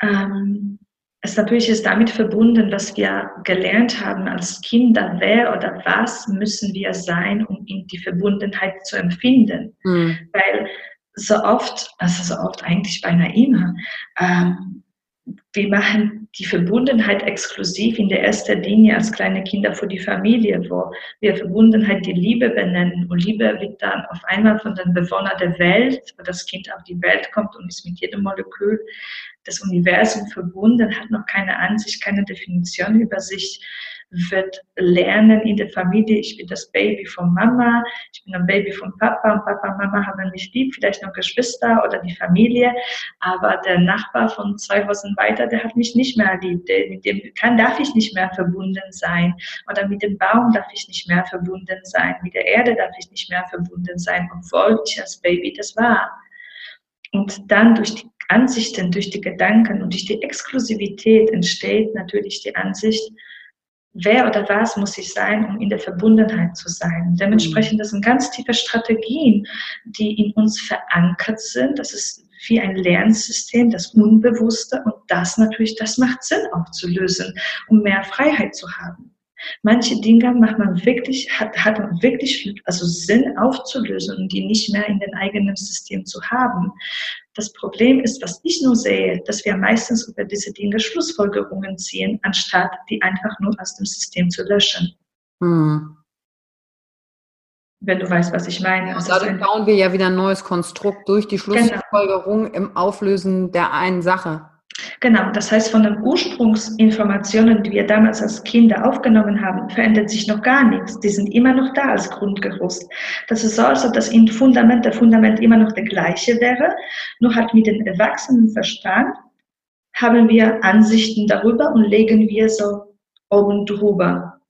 ähm, es natürlich ist damit verbunden, dass wir gelernt haben als Kinder, wer oder was müssen wir sein, um in die Verbundenheit zu empfinden. Mhm. Weil so oft, also so oft eigentlich beinahe immer, ähm, wir machen die Verbundenheit exklusiv in der ersten Linie als kleine Kinder für die Familie, wo wir Verbundenheit die Liebe benennen. Und Liebe wird dann auf einmal von den Bewohnern der Welt, wo das Kind auf die Welt kommt und ist mit jedem Molekül des Universums verbunden, hat noch keine Ansicht, keine Definition über sich wird lernen in der Familie, ich bin das Baby von Mama, ich bin ein Baby von Papa. Und Papa und Mama haben mich lieb, vielleicht noch Geschwister oder die Familie, aber der Nachbar von zwei Häusern weiter, der hat mich nicht mehr lieb, mit dem kann, darf ich nicht mehr verbunden sein. Oder mit dem Baum darf ich nicht mehr verbunden sein, mit der Erde darf ich nicht mehr verbunden sein, obwohl ich als Baby das war. Und dann durch die Ansichten, durch die Gedanken und durch die Exklusivität entsteht natürlich die Ansicht, wer oder was muss ich sein, um in der Verbundenheit zu sein. Dementsprechend, das sind ganz tiefe Strategien, die in uns verankert sind. Das ist wie ein Lernsystem, das Unbewusste und das natürlich, das macht Sinn aufzulösen, um mehr Freiheit zu haben. Manche Dinge macht man wirklich, hat, hat wirklich also Sinn aufzulösen und die nicht mehr in den eigenen System zu haben. Das Problem ist, was ich nur sehe, dass wir meistens über diese Dinge Schlussfolgerungen ziehen, anstatt die einfach nur aus dem System zu löschen. Hm. Wenn du weißt, was ich meine. Also dadurch bauen wir ja wieder ein neues Konstrukt durch die genau. Schlussfolgerung genau. im Auflösen der einen Sache. Genau, das heißt, von den Ursprungsinformationen, die wir damals als Kinder aufgenommen haben, verändert sich noch gar nichts. Die sind immer noch da als Grundgerüst. Das ist so, als ob das Fundament, der Fundament immer noch der gleiche wäre, nur halt mit dem Erwachsenenverstand haben wir Ansichten darüber und legen wir so oben drüber.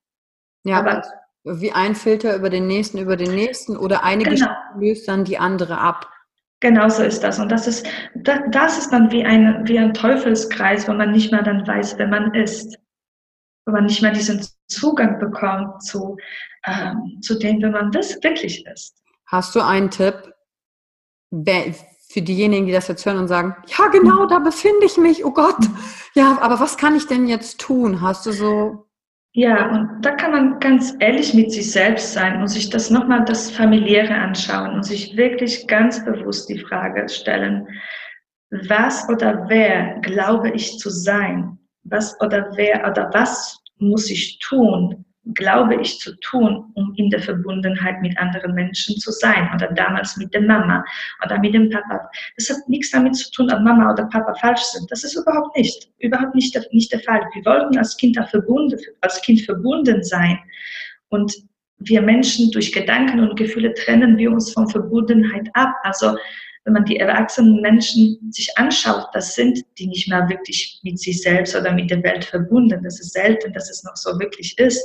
Ja, aber wie ein Filter über den nächsten, über den nächsten oder eine genau. löst dann die andere ab. Genau so ist das. Und das ist, das ist dann wie ein, wie ein Teufelskreis, wo man nicht mehr dann weiß, wer man ist. Wo man nicht mehr diesen Zugang bekommt zu, ähm, zu dem, wer man wirklich ist. Hast du einen Tipp für diejenigen, die das jetzt hören und sagen, ja genau, da befinde ich mich, oh Gott. Ja, aber was kann ich denn jetzt tun? Hast du so ja, und da kann man ganz ehrlich mit sich selbst sein und sich das nochmal das Familiäre anschauen und sich wirklich ganz bewusst die Frage stellen, was oder wer glaube ich zu sein? Was oder wer oder was muss ich tun, glaube ich zu tun, um in der Verbundenheit mit anderen Menschen zu sein oder damals mit der Mama oder mit dem Papa. Das hat nichts damit zu tun, ob Mama oder Papa falsch sind. Das ist überhaupt nicht, überhaupt nicht der, nicht der Fall. Wir wollten als Kind verbunden, als Kind verbunden sein und wir Menschen durch Gedanken und Gefühle trennen wir uns von Verbundenheit ab. Also wenn man die erwachsenen Menschen sich anschaut, das sind die nicht mehr wirklich mit sich selbst oder mit der Welt verbunden. Das ist selten, dass es noch so wirklich ist.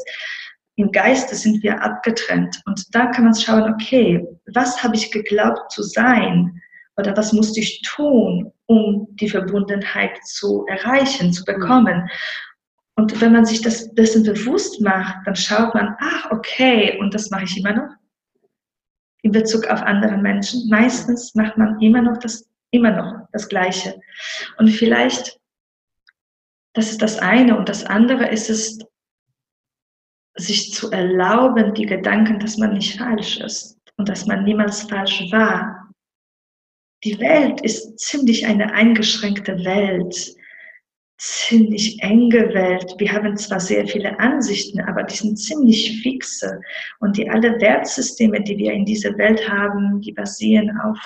Im Geiste sind wir abgetrennt. Und da kann man schauen, okay, was habe ich geglaubt zu sein? Oder was musste ich tun, um die Verbundenheit zu erreichen, zu bekommen? Und wenn man sich das dessen bewusst macht, dann schaut man, ach, okay, und das mache ich immer noch in Bezug auf andere Menschen. Meistens macht man immer noch das, immer noch das Gleiche. Und vielleicht, das ist das eine. Und das andere ist es, sich zu erlauben, die Gedanken, dass man nicht falsch ist und dass man niemals falsch war. Die Welt ist ziemlich eine eingeschränkte Welt ziemlich enge Welt. Wir haben zwar sehr viele Ansichten, aber die sind ziemlich fixe. Und die alle Wertsysteme, die wir in dieser Welt haben, die basieren auf,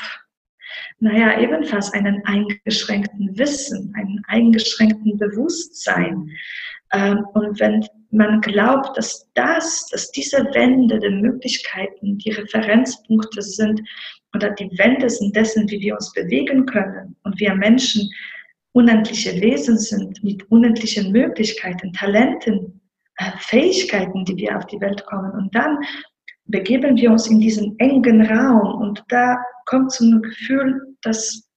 naja, ebenfalls einen eingeschränkten Wissen, einen eingeschränkten Bewusstsein. Ähm, und wenn man glaubt, dass das, dass diese Wände der Möglichkeiten die Referenzpunkte sind oder die Wände sind dessen, wie wir uns bewegen können und wir Menschen unendliche Wesen sind mit unendlichen Möglichkeiten, Talenten, äh, Fähigkeiten, die wir auf die Welt kommen. Und dann begeben wir uns in diesen engen Raum und da kommt so ein Gefühl, dass,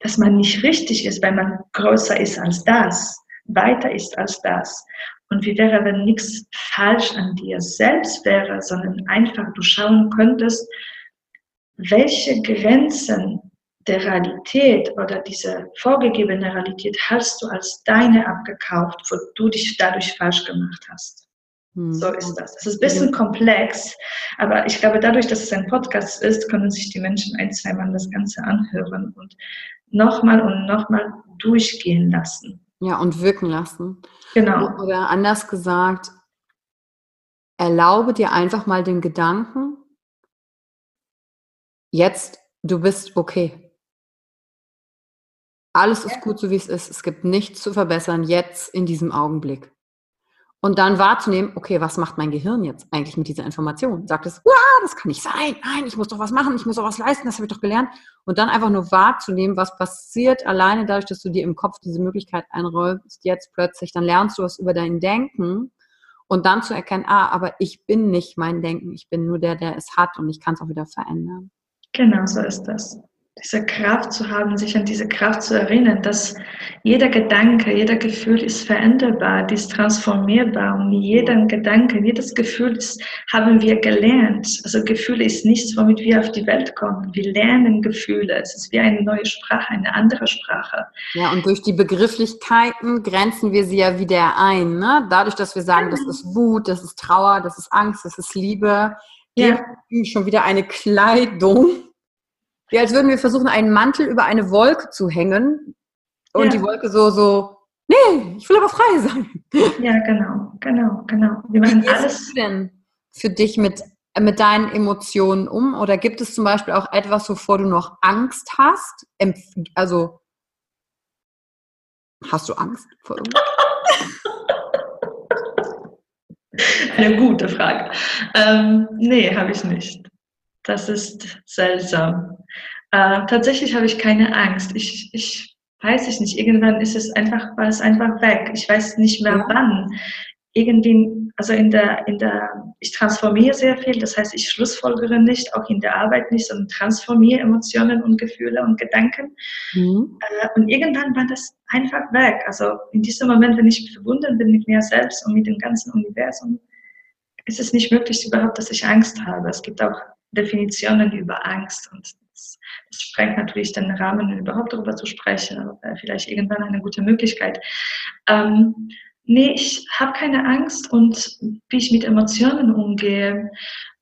dass man nicht richtig ist, weil man größer ist als das, weiter ist als das. Und wie wäre, wenn nichts falsch an dir selbst wäre, sondern einfach du schauen könntest, welche Grenzen der Realität oder diese vorgegebene Realität hast du als deine abgekauft, wo du dich dadurch falsch gemacht hast. Hm. So ist das. Es ist ein bisschen komplex, aber ich glaube, dadurch, dass es ein Podcast ist, können sich die Menschen ein, zweimal das Ganze anhören und nochmal und nochmal durchgehen lassen. Ja, und wirken lassen. Genau. Oder anders gesagt, erlaube dir einfach mal den Gedanken, jetzt, du bist okay. Alles ist gut, so wie es ist. Es gibt nichts zu verbessern jetzt in diesem Augenblick. Und dann wahrzunehmen, okay, was macht mein Gehirn jetzt eigentlich mit dieser Information? Sagt es, wow, das kann nicht sein. Nein, ich muss doch was machen, ich muss doch was leisten, das habe ich doch gelernt. Und dann einfach nur wahrzunehmen, was passiert alleine dadurch, dass du dir im Kopf diese Möglichkeit einräumst, jetzt plötzlich, dann lernst du was über dein Denken und dann zu erkennen, ah, aber ich bin nicht mein Denken, ich bin nur der, der es hat und ich kann es auch wieder verändern. Genau so ist das diese Kraft zu haben, sich an diese Kraft zu erinnern, dass jeder Gedanke, jeder Gefühl ist veränderbar, ist transformierbar und jeder Gedanke, jedes Gefühl ist, haben wir gelernt. Also Gefühle ist nichts, womit wir auf die Welt kommen. Wir lernen Gefühle. Es ist wie eine neue Sprache, eine andere Sprache. Ja, und durch die Begrifflichkeiten grenzen wir sie ja wieder ein. Ne? Dadurch, dass wir sagen, das ist Wut, das ist Trauer, das ist Angst, das ist Liebe, ja. schon wieder eine Kleidung wie als würden wir versuchen, einen Mantel über eine Wolke zu hängen und ja. die Wolke so, so, nee, ich will aber frei sein. Ja, genau, genau, genau. Wir machen Wie alles. Du denn für dich mit, mit deinen Emotionen um? Oder gibt es zum Beispiel auch etwas, wovor du noch Angst hast? Also, hast du Angst vor irgendwas? (laughs) Eine gute Frage. Ähm, nee, habe ich nicht. Das ist seltsam. Äh, tatsächlich habe ich keine Angst. Ich, ich weiß ich nicht. Irgendwann ist es einfach, war es einfach weg. Ich weiß nicht mehr ja. wann. Irgendwie, also in der, in der, ich transformiere sehr viel. Das heißt, ich schlussfolgere nicht, auch in der Arbeit nicht, sondern transformiere Emotionen und Gefühle und Gedanken. Mhm. Äh, und irgendwann war das einfach weg. Also in diesem Moment, wenn ich verbunden bin mit mir selbst und mit dem ganzen Universum, ist es nicht möglich überhaupt, dass ich Angst habe. Es gibt auch Definitionen über Angst und das, das sprengt natürlich den Rahmen, überhaupt darüber zu sprechen, aber vielleicht irgendwann eine gute Möglichkeit. Ähm, nee, ich habe keine Angst und wie ich mit Emotionen umgehe,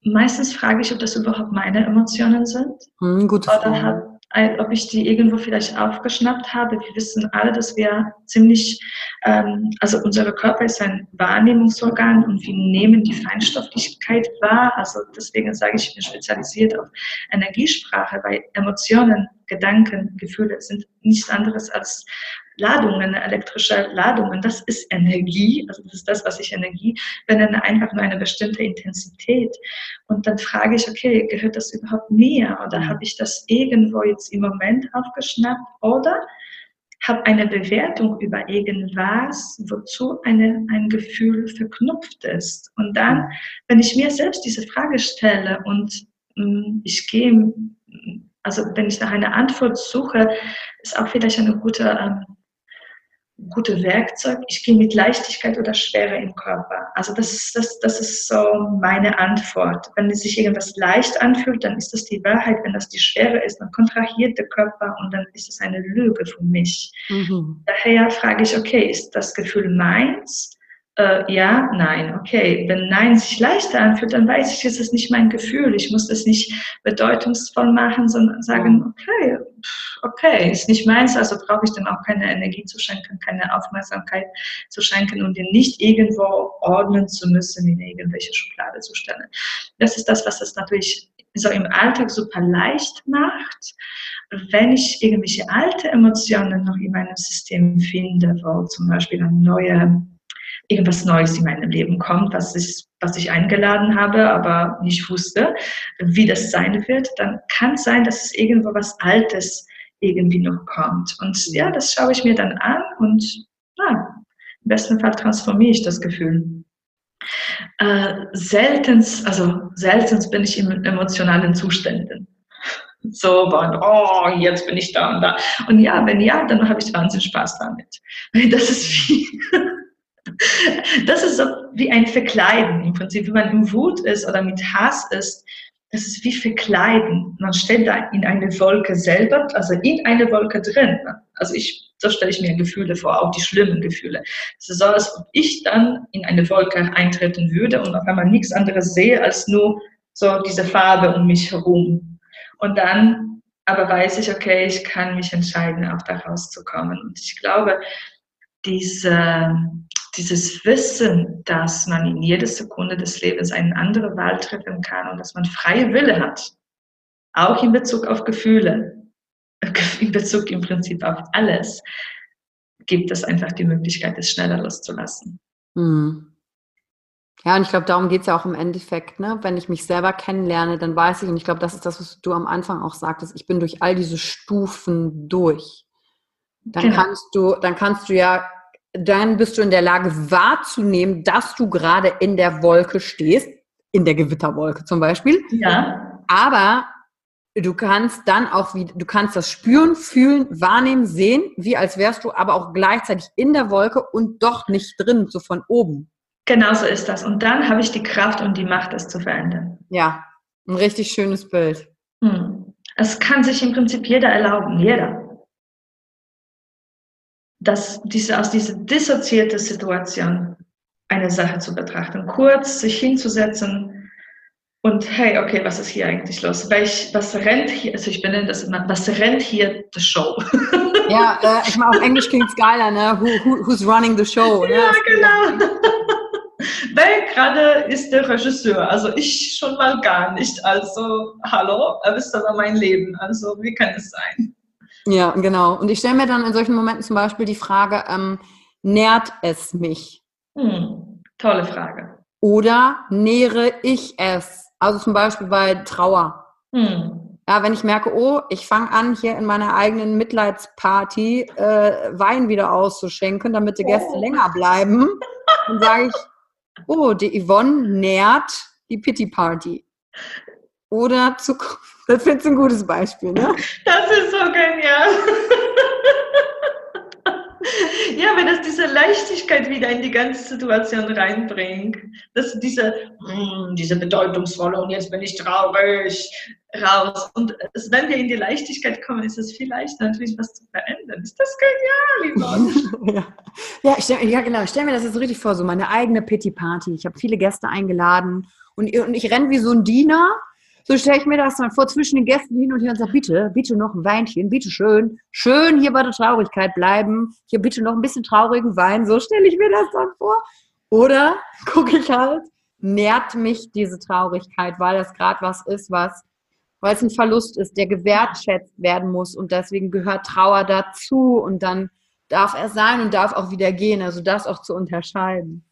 meistens frage ich, ob das überhaupt meine Emotionen sind. Hm, gute Frage. Oder hat, ob ich die irgendwo vielleicht aufgeschnappt habe. Wir wissen alle, dass wir ziemlich, ähm, also unser Körper ist ein Wahrnehmungsorgan und wir nehmen die Feinstofflichkeit wahr. Also deswegen sage ich, ich bin spezialisiert auf Energiesprache, weil Emotionen, Gedanken, Gefühle sind nichts anderes als Ladungen, elektrische Ladungen, das ist Energie, also das ist das, was ich Energie benenne, einfach nur eine bestimmte Intensität. Und dann frage ich, okay, gehört das überhaupt mir oder mhm. habe ich das irgendwo jetzt im Moment aufgeschnappt oder habe eine Bewertung über irgendwas, wozu eine, ein Gefühl verknüpft ist. Und dann, mhm. wenn ich mir selbst diese Frage stelle und mh, mm, ich gehe, also wenn ich nach einer Antwort suche, ist auch vielleicht eine gute ähm, gute Werkzeug. Ich gehe mit Leichtigkeit oder Schwere im Körper. Also das ist, das, das ist so meine Antwort. Wenn sich irgendwas leicht anfühlt, dann ist das die Wahrheit. Wenn das die Schwere ist, dann kontrahiert der Körper und dann ist es eine Lüge für mich. Mhm. Daher frage ich, okay, ist das Gefühl meins? Äh, ja, nein, okay. Wenn Nein sich leichter anfühlt, dann weiß ich, es ist nicht mein Gefühl. Ich muss das nicht bedeutungsvoll machen, sondern sagen, okay, okay, ist nicht meins, also brauche ich dann auch keine Energie zu schenken, keine Aufmerksamkeit zu schenken und den nicht irgendwo ordnen zu müssen, in irgendwelche Schublade zu stellen. Das ist das, was es natürlich so im Alltag super leicht macht, wenn ich irgendwelche alte Emotionen noch in meinem System finde, wo zum Beispiel eine neue irgendwas Neues in meinem Leben kommt, was ich, was ich eingeladen habe, aber nicht wusste, wie das sein wird, dann kann es sein, dass es irgendwo was Altes irgendwie noch kommt. Und ja, das schaue ich mir dann an und ja, im besten Fall transformiere ich das Gefühl. Äh, seltens, also seltens bin ich in emotionalen Zuständen. (laughs) So, und oh, jetzt bin ich da und da. Und ja, wenn ja, dann habe ich wahnsinnig Spaß damit. (laughs) Das ist viel. Das ist so wie ein Verkleiden im Prinzip. Wenn man im Wut ist oder mit Hass ist, das ist wie Verkleiden. Man steht da in eine Wolke selber, also in eine Wolke drin. Also ich, so stelle ich mir Gefühle vor, auch die schlimmen Gefühle. Es ist so, als ob ich dann in eine Wolke eintreten würde und auf einmal nichts anderes sehe als nur so diese Farbe um mich herum. Und dann aber weiß ich, okay, ich kann mich entscheiden, auch da rauszukommen. Und ich glaube, diese, dieses Wissen, dass man in jeder Sekunde des Lebens eine andere Wahl treffen kann und dass man freie Wille hat, auch in Bezug auf Gefühle, (laughs) in Bezug im Prinzip auf alles, gibt es einfach die Möglichkeit, es schneller loszulassen. Hm. Ja, und ich glaube, darum geht es ja auch im Endeffekt, ne? Wenn ich mich selber kennenlerne, dann weiß ich, und ich glaube, das ist das, was du am Anfang auch sagtest, ich bin durch all diese Stufen durch. Dann genau. kannst du, dann kannst du ja, dann bist du in der Lage wahrzunehmen, dass du gerade in der Wolke stehst, in der Gewitterwolke zum Beispiel. Ja. Aber du kannst dann auch wie, du kannst das spüren, fühlen, wahrnehmen, sehen, wie als wärst du aber auch gleichzeitig in der Wolke und doch nicht drin, so von oben. Genau so ist das. Und dann habe ich die Kraft und die Macht, es zu verändern. Ja, ein richtig schönes Bild. Hm. Es kann sich im Prinzip jeder erlauben, jeder. Dass diese, aus dieser dissoziierten Situation eine Sache zu betrachten, kurz sich hinzusetzen und hey, okay, was ist hier eigentlich los? Welch, was rennt hier, also ich benenne das immer, was rennt hier the show? Ja, äh, ich meine, auf Englisch klingt es geiler, ne? Who, who, who's running the show? Ne? Ja, genau. Wer gerade ist der Regisseur? Also ich schon mal gar nicht. Also, hallo, er ist aber mein Leben. Also, wie kann es sein? Ja, genau. Und ich stelle mir dann in solchen Momenten zum Beispiel die Frage, ähm, nährt es mich? Hm, tolle Frage. Oder nähere ich es? Also zum Beispiel bei Trauer. Hm. Ja, wenn ich merke, oh, ich fange an, hier in meiner eigenen Mitleidsparty äh, Wein wieder auszuschenken, damit die Gäste oh. länger bleiben, dann sage ich, oh, die Yvonne nährt die Pity Party. Oder zu, das findest du ein gutes Beispiel, ne? Das ist so genial. ja, wenn das diese Leichtigkeit wieder in die ganze Situation reinbringt, dass diese, mm, diese bedeutungsvolle und jetzt bin ich traurig raus. Und wenn wir in die Leichtigkeit kommen, ist es viel leichter natürlich was zu verändern. Ist das genial, Yvonne? (laughs) ja, ja, stell, ja, genau. Ich stelle mir das jetzt richtig vor, so meine eigene Pity Party. Ich habe viele Gäste eingeladen und, und ich renne wie so ein Diener so stelle ich mir das dann vor, zwischen den Gästen hin und her und sage, bitte, bitte noch ein Weinchen, bitte schön, schön hier bei der Traurigkeit bleiben, hier bitte noch ein bisschen traurigen Wein, so stelle ich mir das dann vor. Oder (laughs) gucke ich halt, nährt mich diese Traurigkeit, weil das gerade was ist, was, weil es ein Verlust ist, der gewertschätzt werden muss. Und deswegen gehört Trauer dazu. Und dann darf er sein und darf auch wieder gehen, also das auch zu unterscheiden.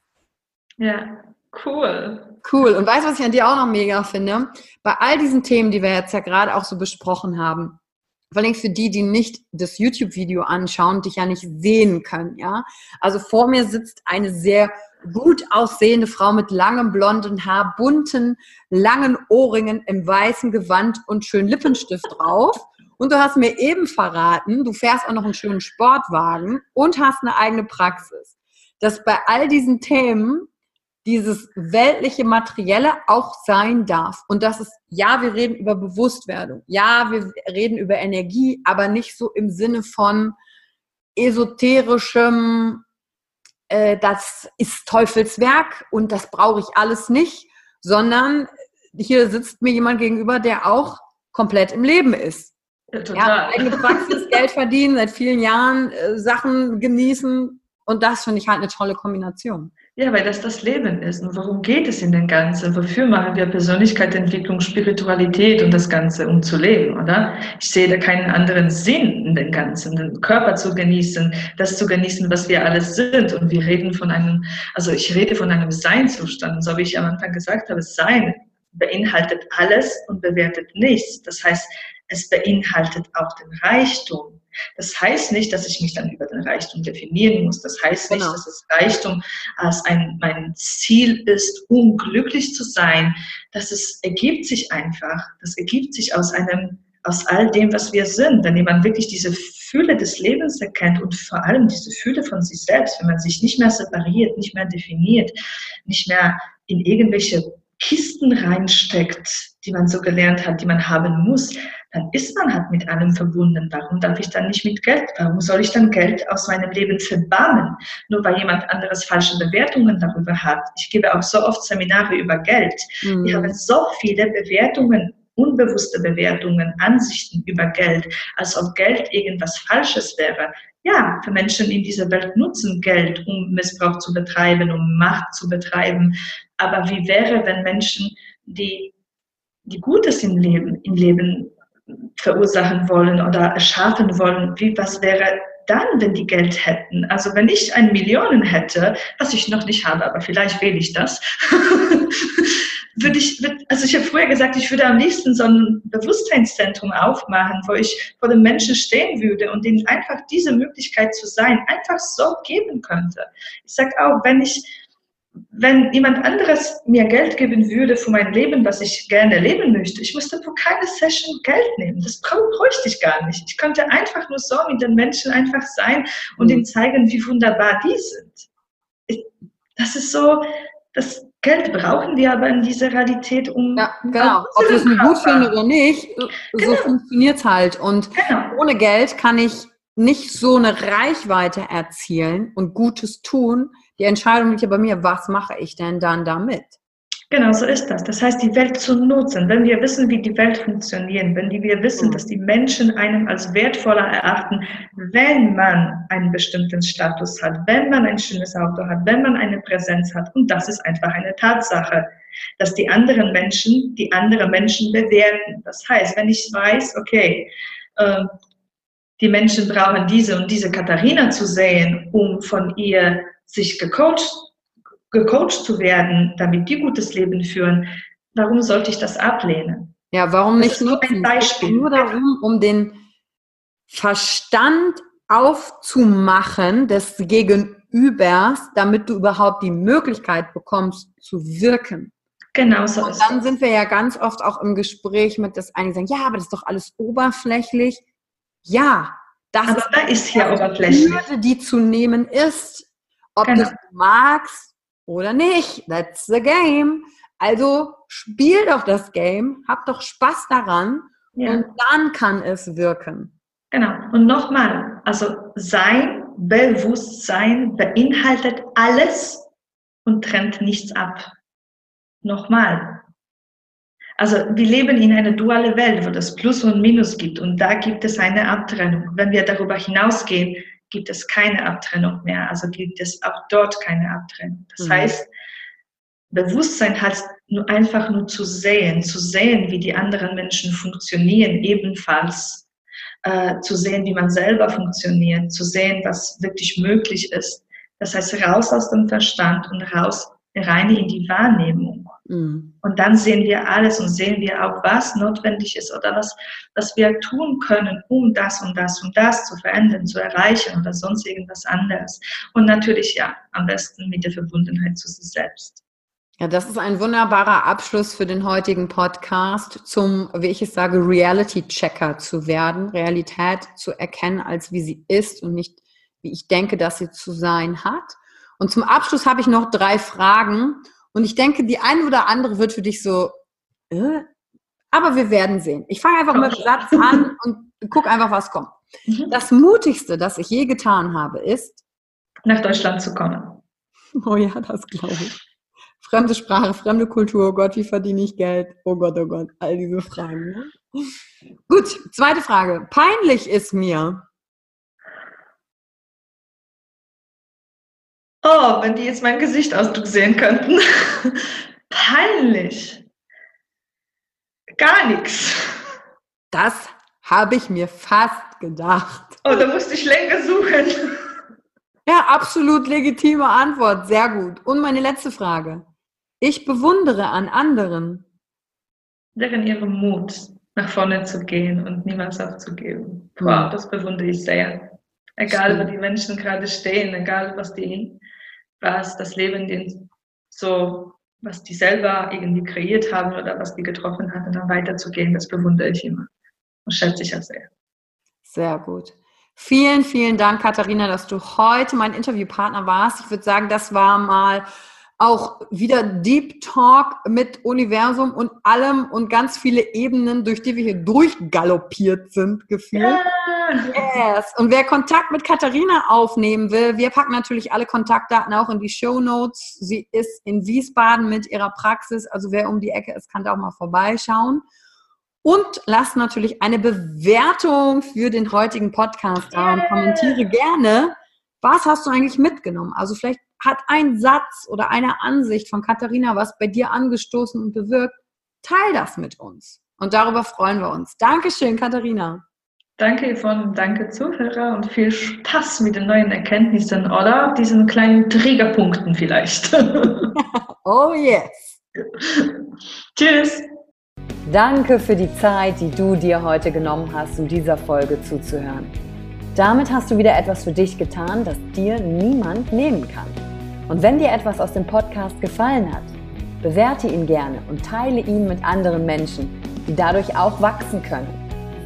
Ja, cool. Cool. Und weißt du, was ich an dir auch noch mega finde? Bei all diesen Themen, die wir jetzt ja gerade auch so besprochen haben, vor allem für die, die nicht das YouTube-Video anschauen, dich ja nicht sehen können, ja. Also vor mir sitzt eine sehr gut aussehende Frau mit langem blonden Haar, bunten, langen Ohrringen im weißen Gewand und schönen Lippenstift drauf. Und du hast mir eben verraten, du fährst auch noch einen schönen Sportwagen und hast eine eigene Praxis. Dass bei all diesen Themen dieses weltliche Materielle auch sein darf. Und das ist, ja, wir reden über Bewusstwerdung, ja, wir reden über Energie, aber nicht so im Sinne von esoterischem, äh, das ist Teufelswerk und das brauche ich alles nicht, sondern hier sitzt mir jemand gegenüber, der auch komplett im Leben ist. Ja, total. Ja, eigene Praxis, (laughs) Geld verdienen, seit vielen Jahren äh, Sachen genießen und das finde ich halt eine tolle Kombination. Ja, weil das das Leben ist. Und worum geht es in dem Ganzen? Wofür machen wir Persönlichkeitsentwicklung, Spiritualität und das Ganze, um zu leben, oder? Ich sehe da keinen anderen Sinn in dem Ganzen, den Körper zu genießen, das zu genießen, was wir alles sind. Und wir reden von einem, also ich rede von einem Seinzustand. So wie ich am Anfang gesagt habe, Sein beinhaltet alles und bewertet nichts. Das heißt, es beinhaltet auch den Reichtum das heißt nicht, dass ich mich dann über den Reichtum definieren muss. Das heißt nicht, genau. dass das Reichtum als ein, mein Ziel ist, um glücklich zu sein. Das ist, ergibt sich einfach. Das ergibt sich aus einem, aus all dem, was wir sind. Wenn jemand wirklich diese Fülle des Lebens erkennt und vor allem diese Fülle von sich selbst, wenn man sich nicht mehr separiert, nicht mehr definiert, nicht mehr in irgendwelche Kisten reinsteckt, die man so gelernt hat, die man haben muss, dann ist man halt mit allem verbunden. Warum darf ich dann nicht mit Geld? Warum soll ich dann Geld aus meinem Leben verbannen, nur weil jemand anderes falsche Bewertungen darüber hat? Ich gebe auch so oft Seminare über Geld. Mhm. Wir haben so viele Bewertungen unbewusste Bewertungen, Ansichten über Geld, als ob Geld irgendwas Falsches wäre. Ja, für Menschen in dieser Welt nutzen Geld, um Missbrauch zu betreiben, um Macht zu betreiben. Aber wie wäre, wenn Menschen, die, die Gutes im Leben, im Leben verursachen wollen oder erschaffen wollen, wie, was wäre dann, wenn die Geld hätten? Also wenn ich ein Millionen hätte, was ich noch nicht habe, aber vielleicht wähle ich das, (laughs) würde ich, also ich habe früher gesagt, ich würde am liebsten so ein Bewusstseinszentrum aufmachen, wo ich vor den Menschen stehen würde und ihnen einfach diese Möglichkeit zu sein, einfach so geben könnte. Ich sage auch, wenn ich, wenn jemand anderes mir Geld geben würde für mein Leben, was ich gerne leben möchte, ich müsste für keine Session Geld nehmen. Das bräuchte ich gar nicht. Ich könnte einfach nur so mit den Menschen einfach sein und mhm. ihnen zeigen, wie wunderbar die sind. das ist so, das, Geld brauchen wir aber in dieser Realität, um. Ja, genau. Ob wir es mir gut finden oder nicht, so genau. funktioniert es halt. Und genau. ohne Geld kann ich nicht so eine Reichweite erzielen und Gutes tun. Die Entscheidung liegt ja bei mir, was mache ich denn dann damit? Genau, so ist das. Das heißt, die Welt zu nutzen. Wenn wir wissen, wie die Welt funktioniert, wenn wir wissen, mhm. dass die Menschen einen als wertvoller erachten, wenn man einen bestimmten Status hat, wenn man ein schönes Auto hat, wenn man eine Präsenz hat. Und das ist einfach eine Tatsache, dass die anderen Menschen die anderen Menschen bewerten. Das heißt, wenn ich weiß, okay, äh, die Menschen brauchen diese und diese Katharina zu sehen, um von ihr sich gecoacht gecoacht zu werden, damit die gutes Leben führen, warum sollte ich das ablehnen? Ja, warum nicht nutzen? Beispiel. Nur darum, um den Verstand aufzumachen des Gegenübers, damit du überhaupt die Möglichkeit bekommst zu wirken. Genau so. Und dann sind wir ja ganz oft auch im Gespräch mit, dass einige sagen, ja, aber das ist doch alles oberflächlich. Ja, das aber ist, da ist hier oberflächlich. Hürde, die zu nehmen ist. Ob genau. du es magst oder nicht. That's the game. Also spiel doch das Game, hab doch Spaß daran ja. und dann kann es wirken. Genau. Und nochmal, also sein Bewusstsein beinhaltet alles und trennt nichts ab. Nochmal. Also wir leben in einer dualen Welt, wo es Plus und Minus gibt und da gibt es eine Abtrennung. Wenn wir darüber hinausgehen, gibt es keine Abtrennung mehr. Also gibt es auch dort keine Abtrennung. Das mhm. heißt, Bewusstsein heißt nur einfach nur zu sehen, zu sehen, wie die anderen Menschen funktionieren, ebenfalls äh, zu sehen, wie man selber funktioniert, zu sehen, was wirklich möglich ist. Das heißt, raus aus dem Verstand und raus rein in die Wahrnehmung. Mhm. Und dann sehen wir alles und sehen wir auch, was notwendig ist oder was, was wir tun können, um das und das und das zu verändern, zu erreichen oder sonst irgendwas anderes. Und natürlich, ja, am besten mit der Verbundenheit zu sich selbst. Ja, das ist ein wunderbarer Abschluss für den heutigen Podcast zum, wie ich es sage, Reality-Checker zu werden, Realität zu erkennen, als wie sie ist und nicht, wie ich denke, dass sie zu sein hat. Und zum Abschluss habe ich noch drei Fragen. Und ich denke, die eine oder andere wird für dich so, äh? aber wir werden sehen. Ich fange einfach mit dem Satz an und guck einfach, was kommt. Mhm. Das Mutigste, das ich je getan habe, ist, nach Deutschland zu kommen. Oh ja, das glaube ich. Fremde Sprache, fremde Kultur, oh Gott, wie verdiene ich Geld? Oh Gott, oh Gott, all diese Fragen. Ne? Gut, zweite Frage. Peinlich ist mir. Oh, wenn die jetzt mein Gesichtsausdruck sehen könnten. (laughs) Peinlich. Gar nichts. Das habe ich mir fast gedacht. Oh, da musste ich länger suchen. Ja, absolut legitime Antwort. Sehr gut. Und meine letzte Frage. Ich bewundere an anderen. Deren ihren Mut, nach vorne zu gehen und niemals aufzugeben. Wow, hm. das bewundere ich sehr. Egal, wo die Menschen gerade stehen, egal, was die was das Leben den so, was die selber irgendwie kreiert haben oder was die getroffen hat und dann weiterzugehen, das bewundere ich immer und schätze ich auch sehr. Sehr gut. Vielen, vielen Dank, Katharina, dass du heute mein Interviewpartner warst. Ich würde sagen, das war mal auch wieder Deep Talk mit Universum und allem und ganz viele Ebenen, durch die wir hier durchgaloppiert sind, gefühlt. Yeah. Yes. Und wer Kontakt mit Katharina aufnehmen will, wir packen natürlich alle Kontaktdaten auch in die Show Notes. Sie ist in Wiesbaden mit ihrer Praxis, also wer um die Ecke ist, kann da auch mal vorbeischauen. Und lass natürlich eine Bewertung für den heutigen Podcast da und kommentiere gerne, was hast du eigentlich mitgenommen? Also vielleicht hat ein Satz oder eine Ansicht von Katharina was bei dir angestoßen und bewirkt. Teil das mit uns. Und darüber freuen wir uns. Dankeschön, Katharina. Danke, Yvonne. Danke, Zuhörer. Und viel Spaß mit den neuen Erkenntnissen oder diesen kleinen Triggerpunkten vielleicht. (laughs) oh yes. Tschüss. Danke für die Zeit, die du dir heute genommen hast, um dieser Folge zuzuhören. Damit hast du wieder etwas für dich getan, das dir niemand nehmen kann. Und wenn dir etwas aus dem Podcast gefallen hat, bewerte ihn gerne und teile ihn mit anderen Menschen, die dadurch auch wachsen können.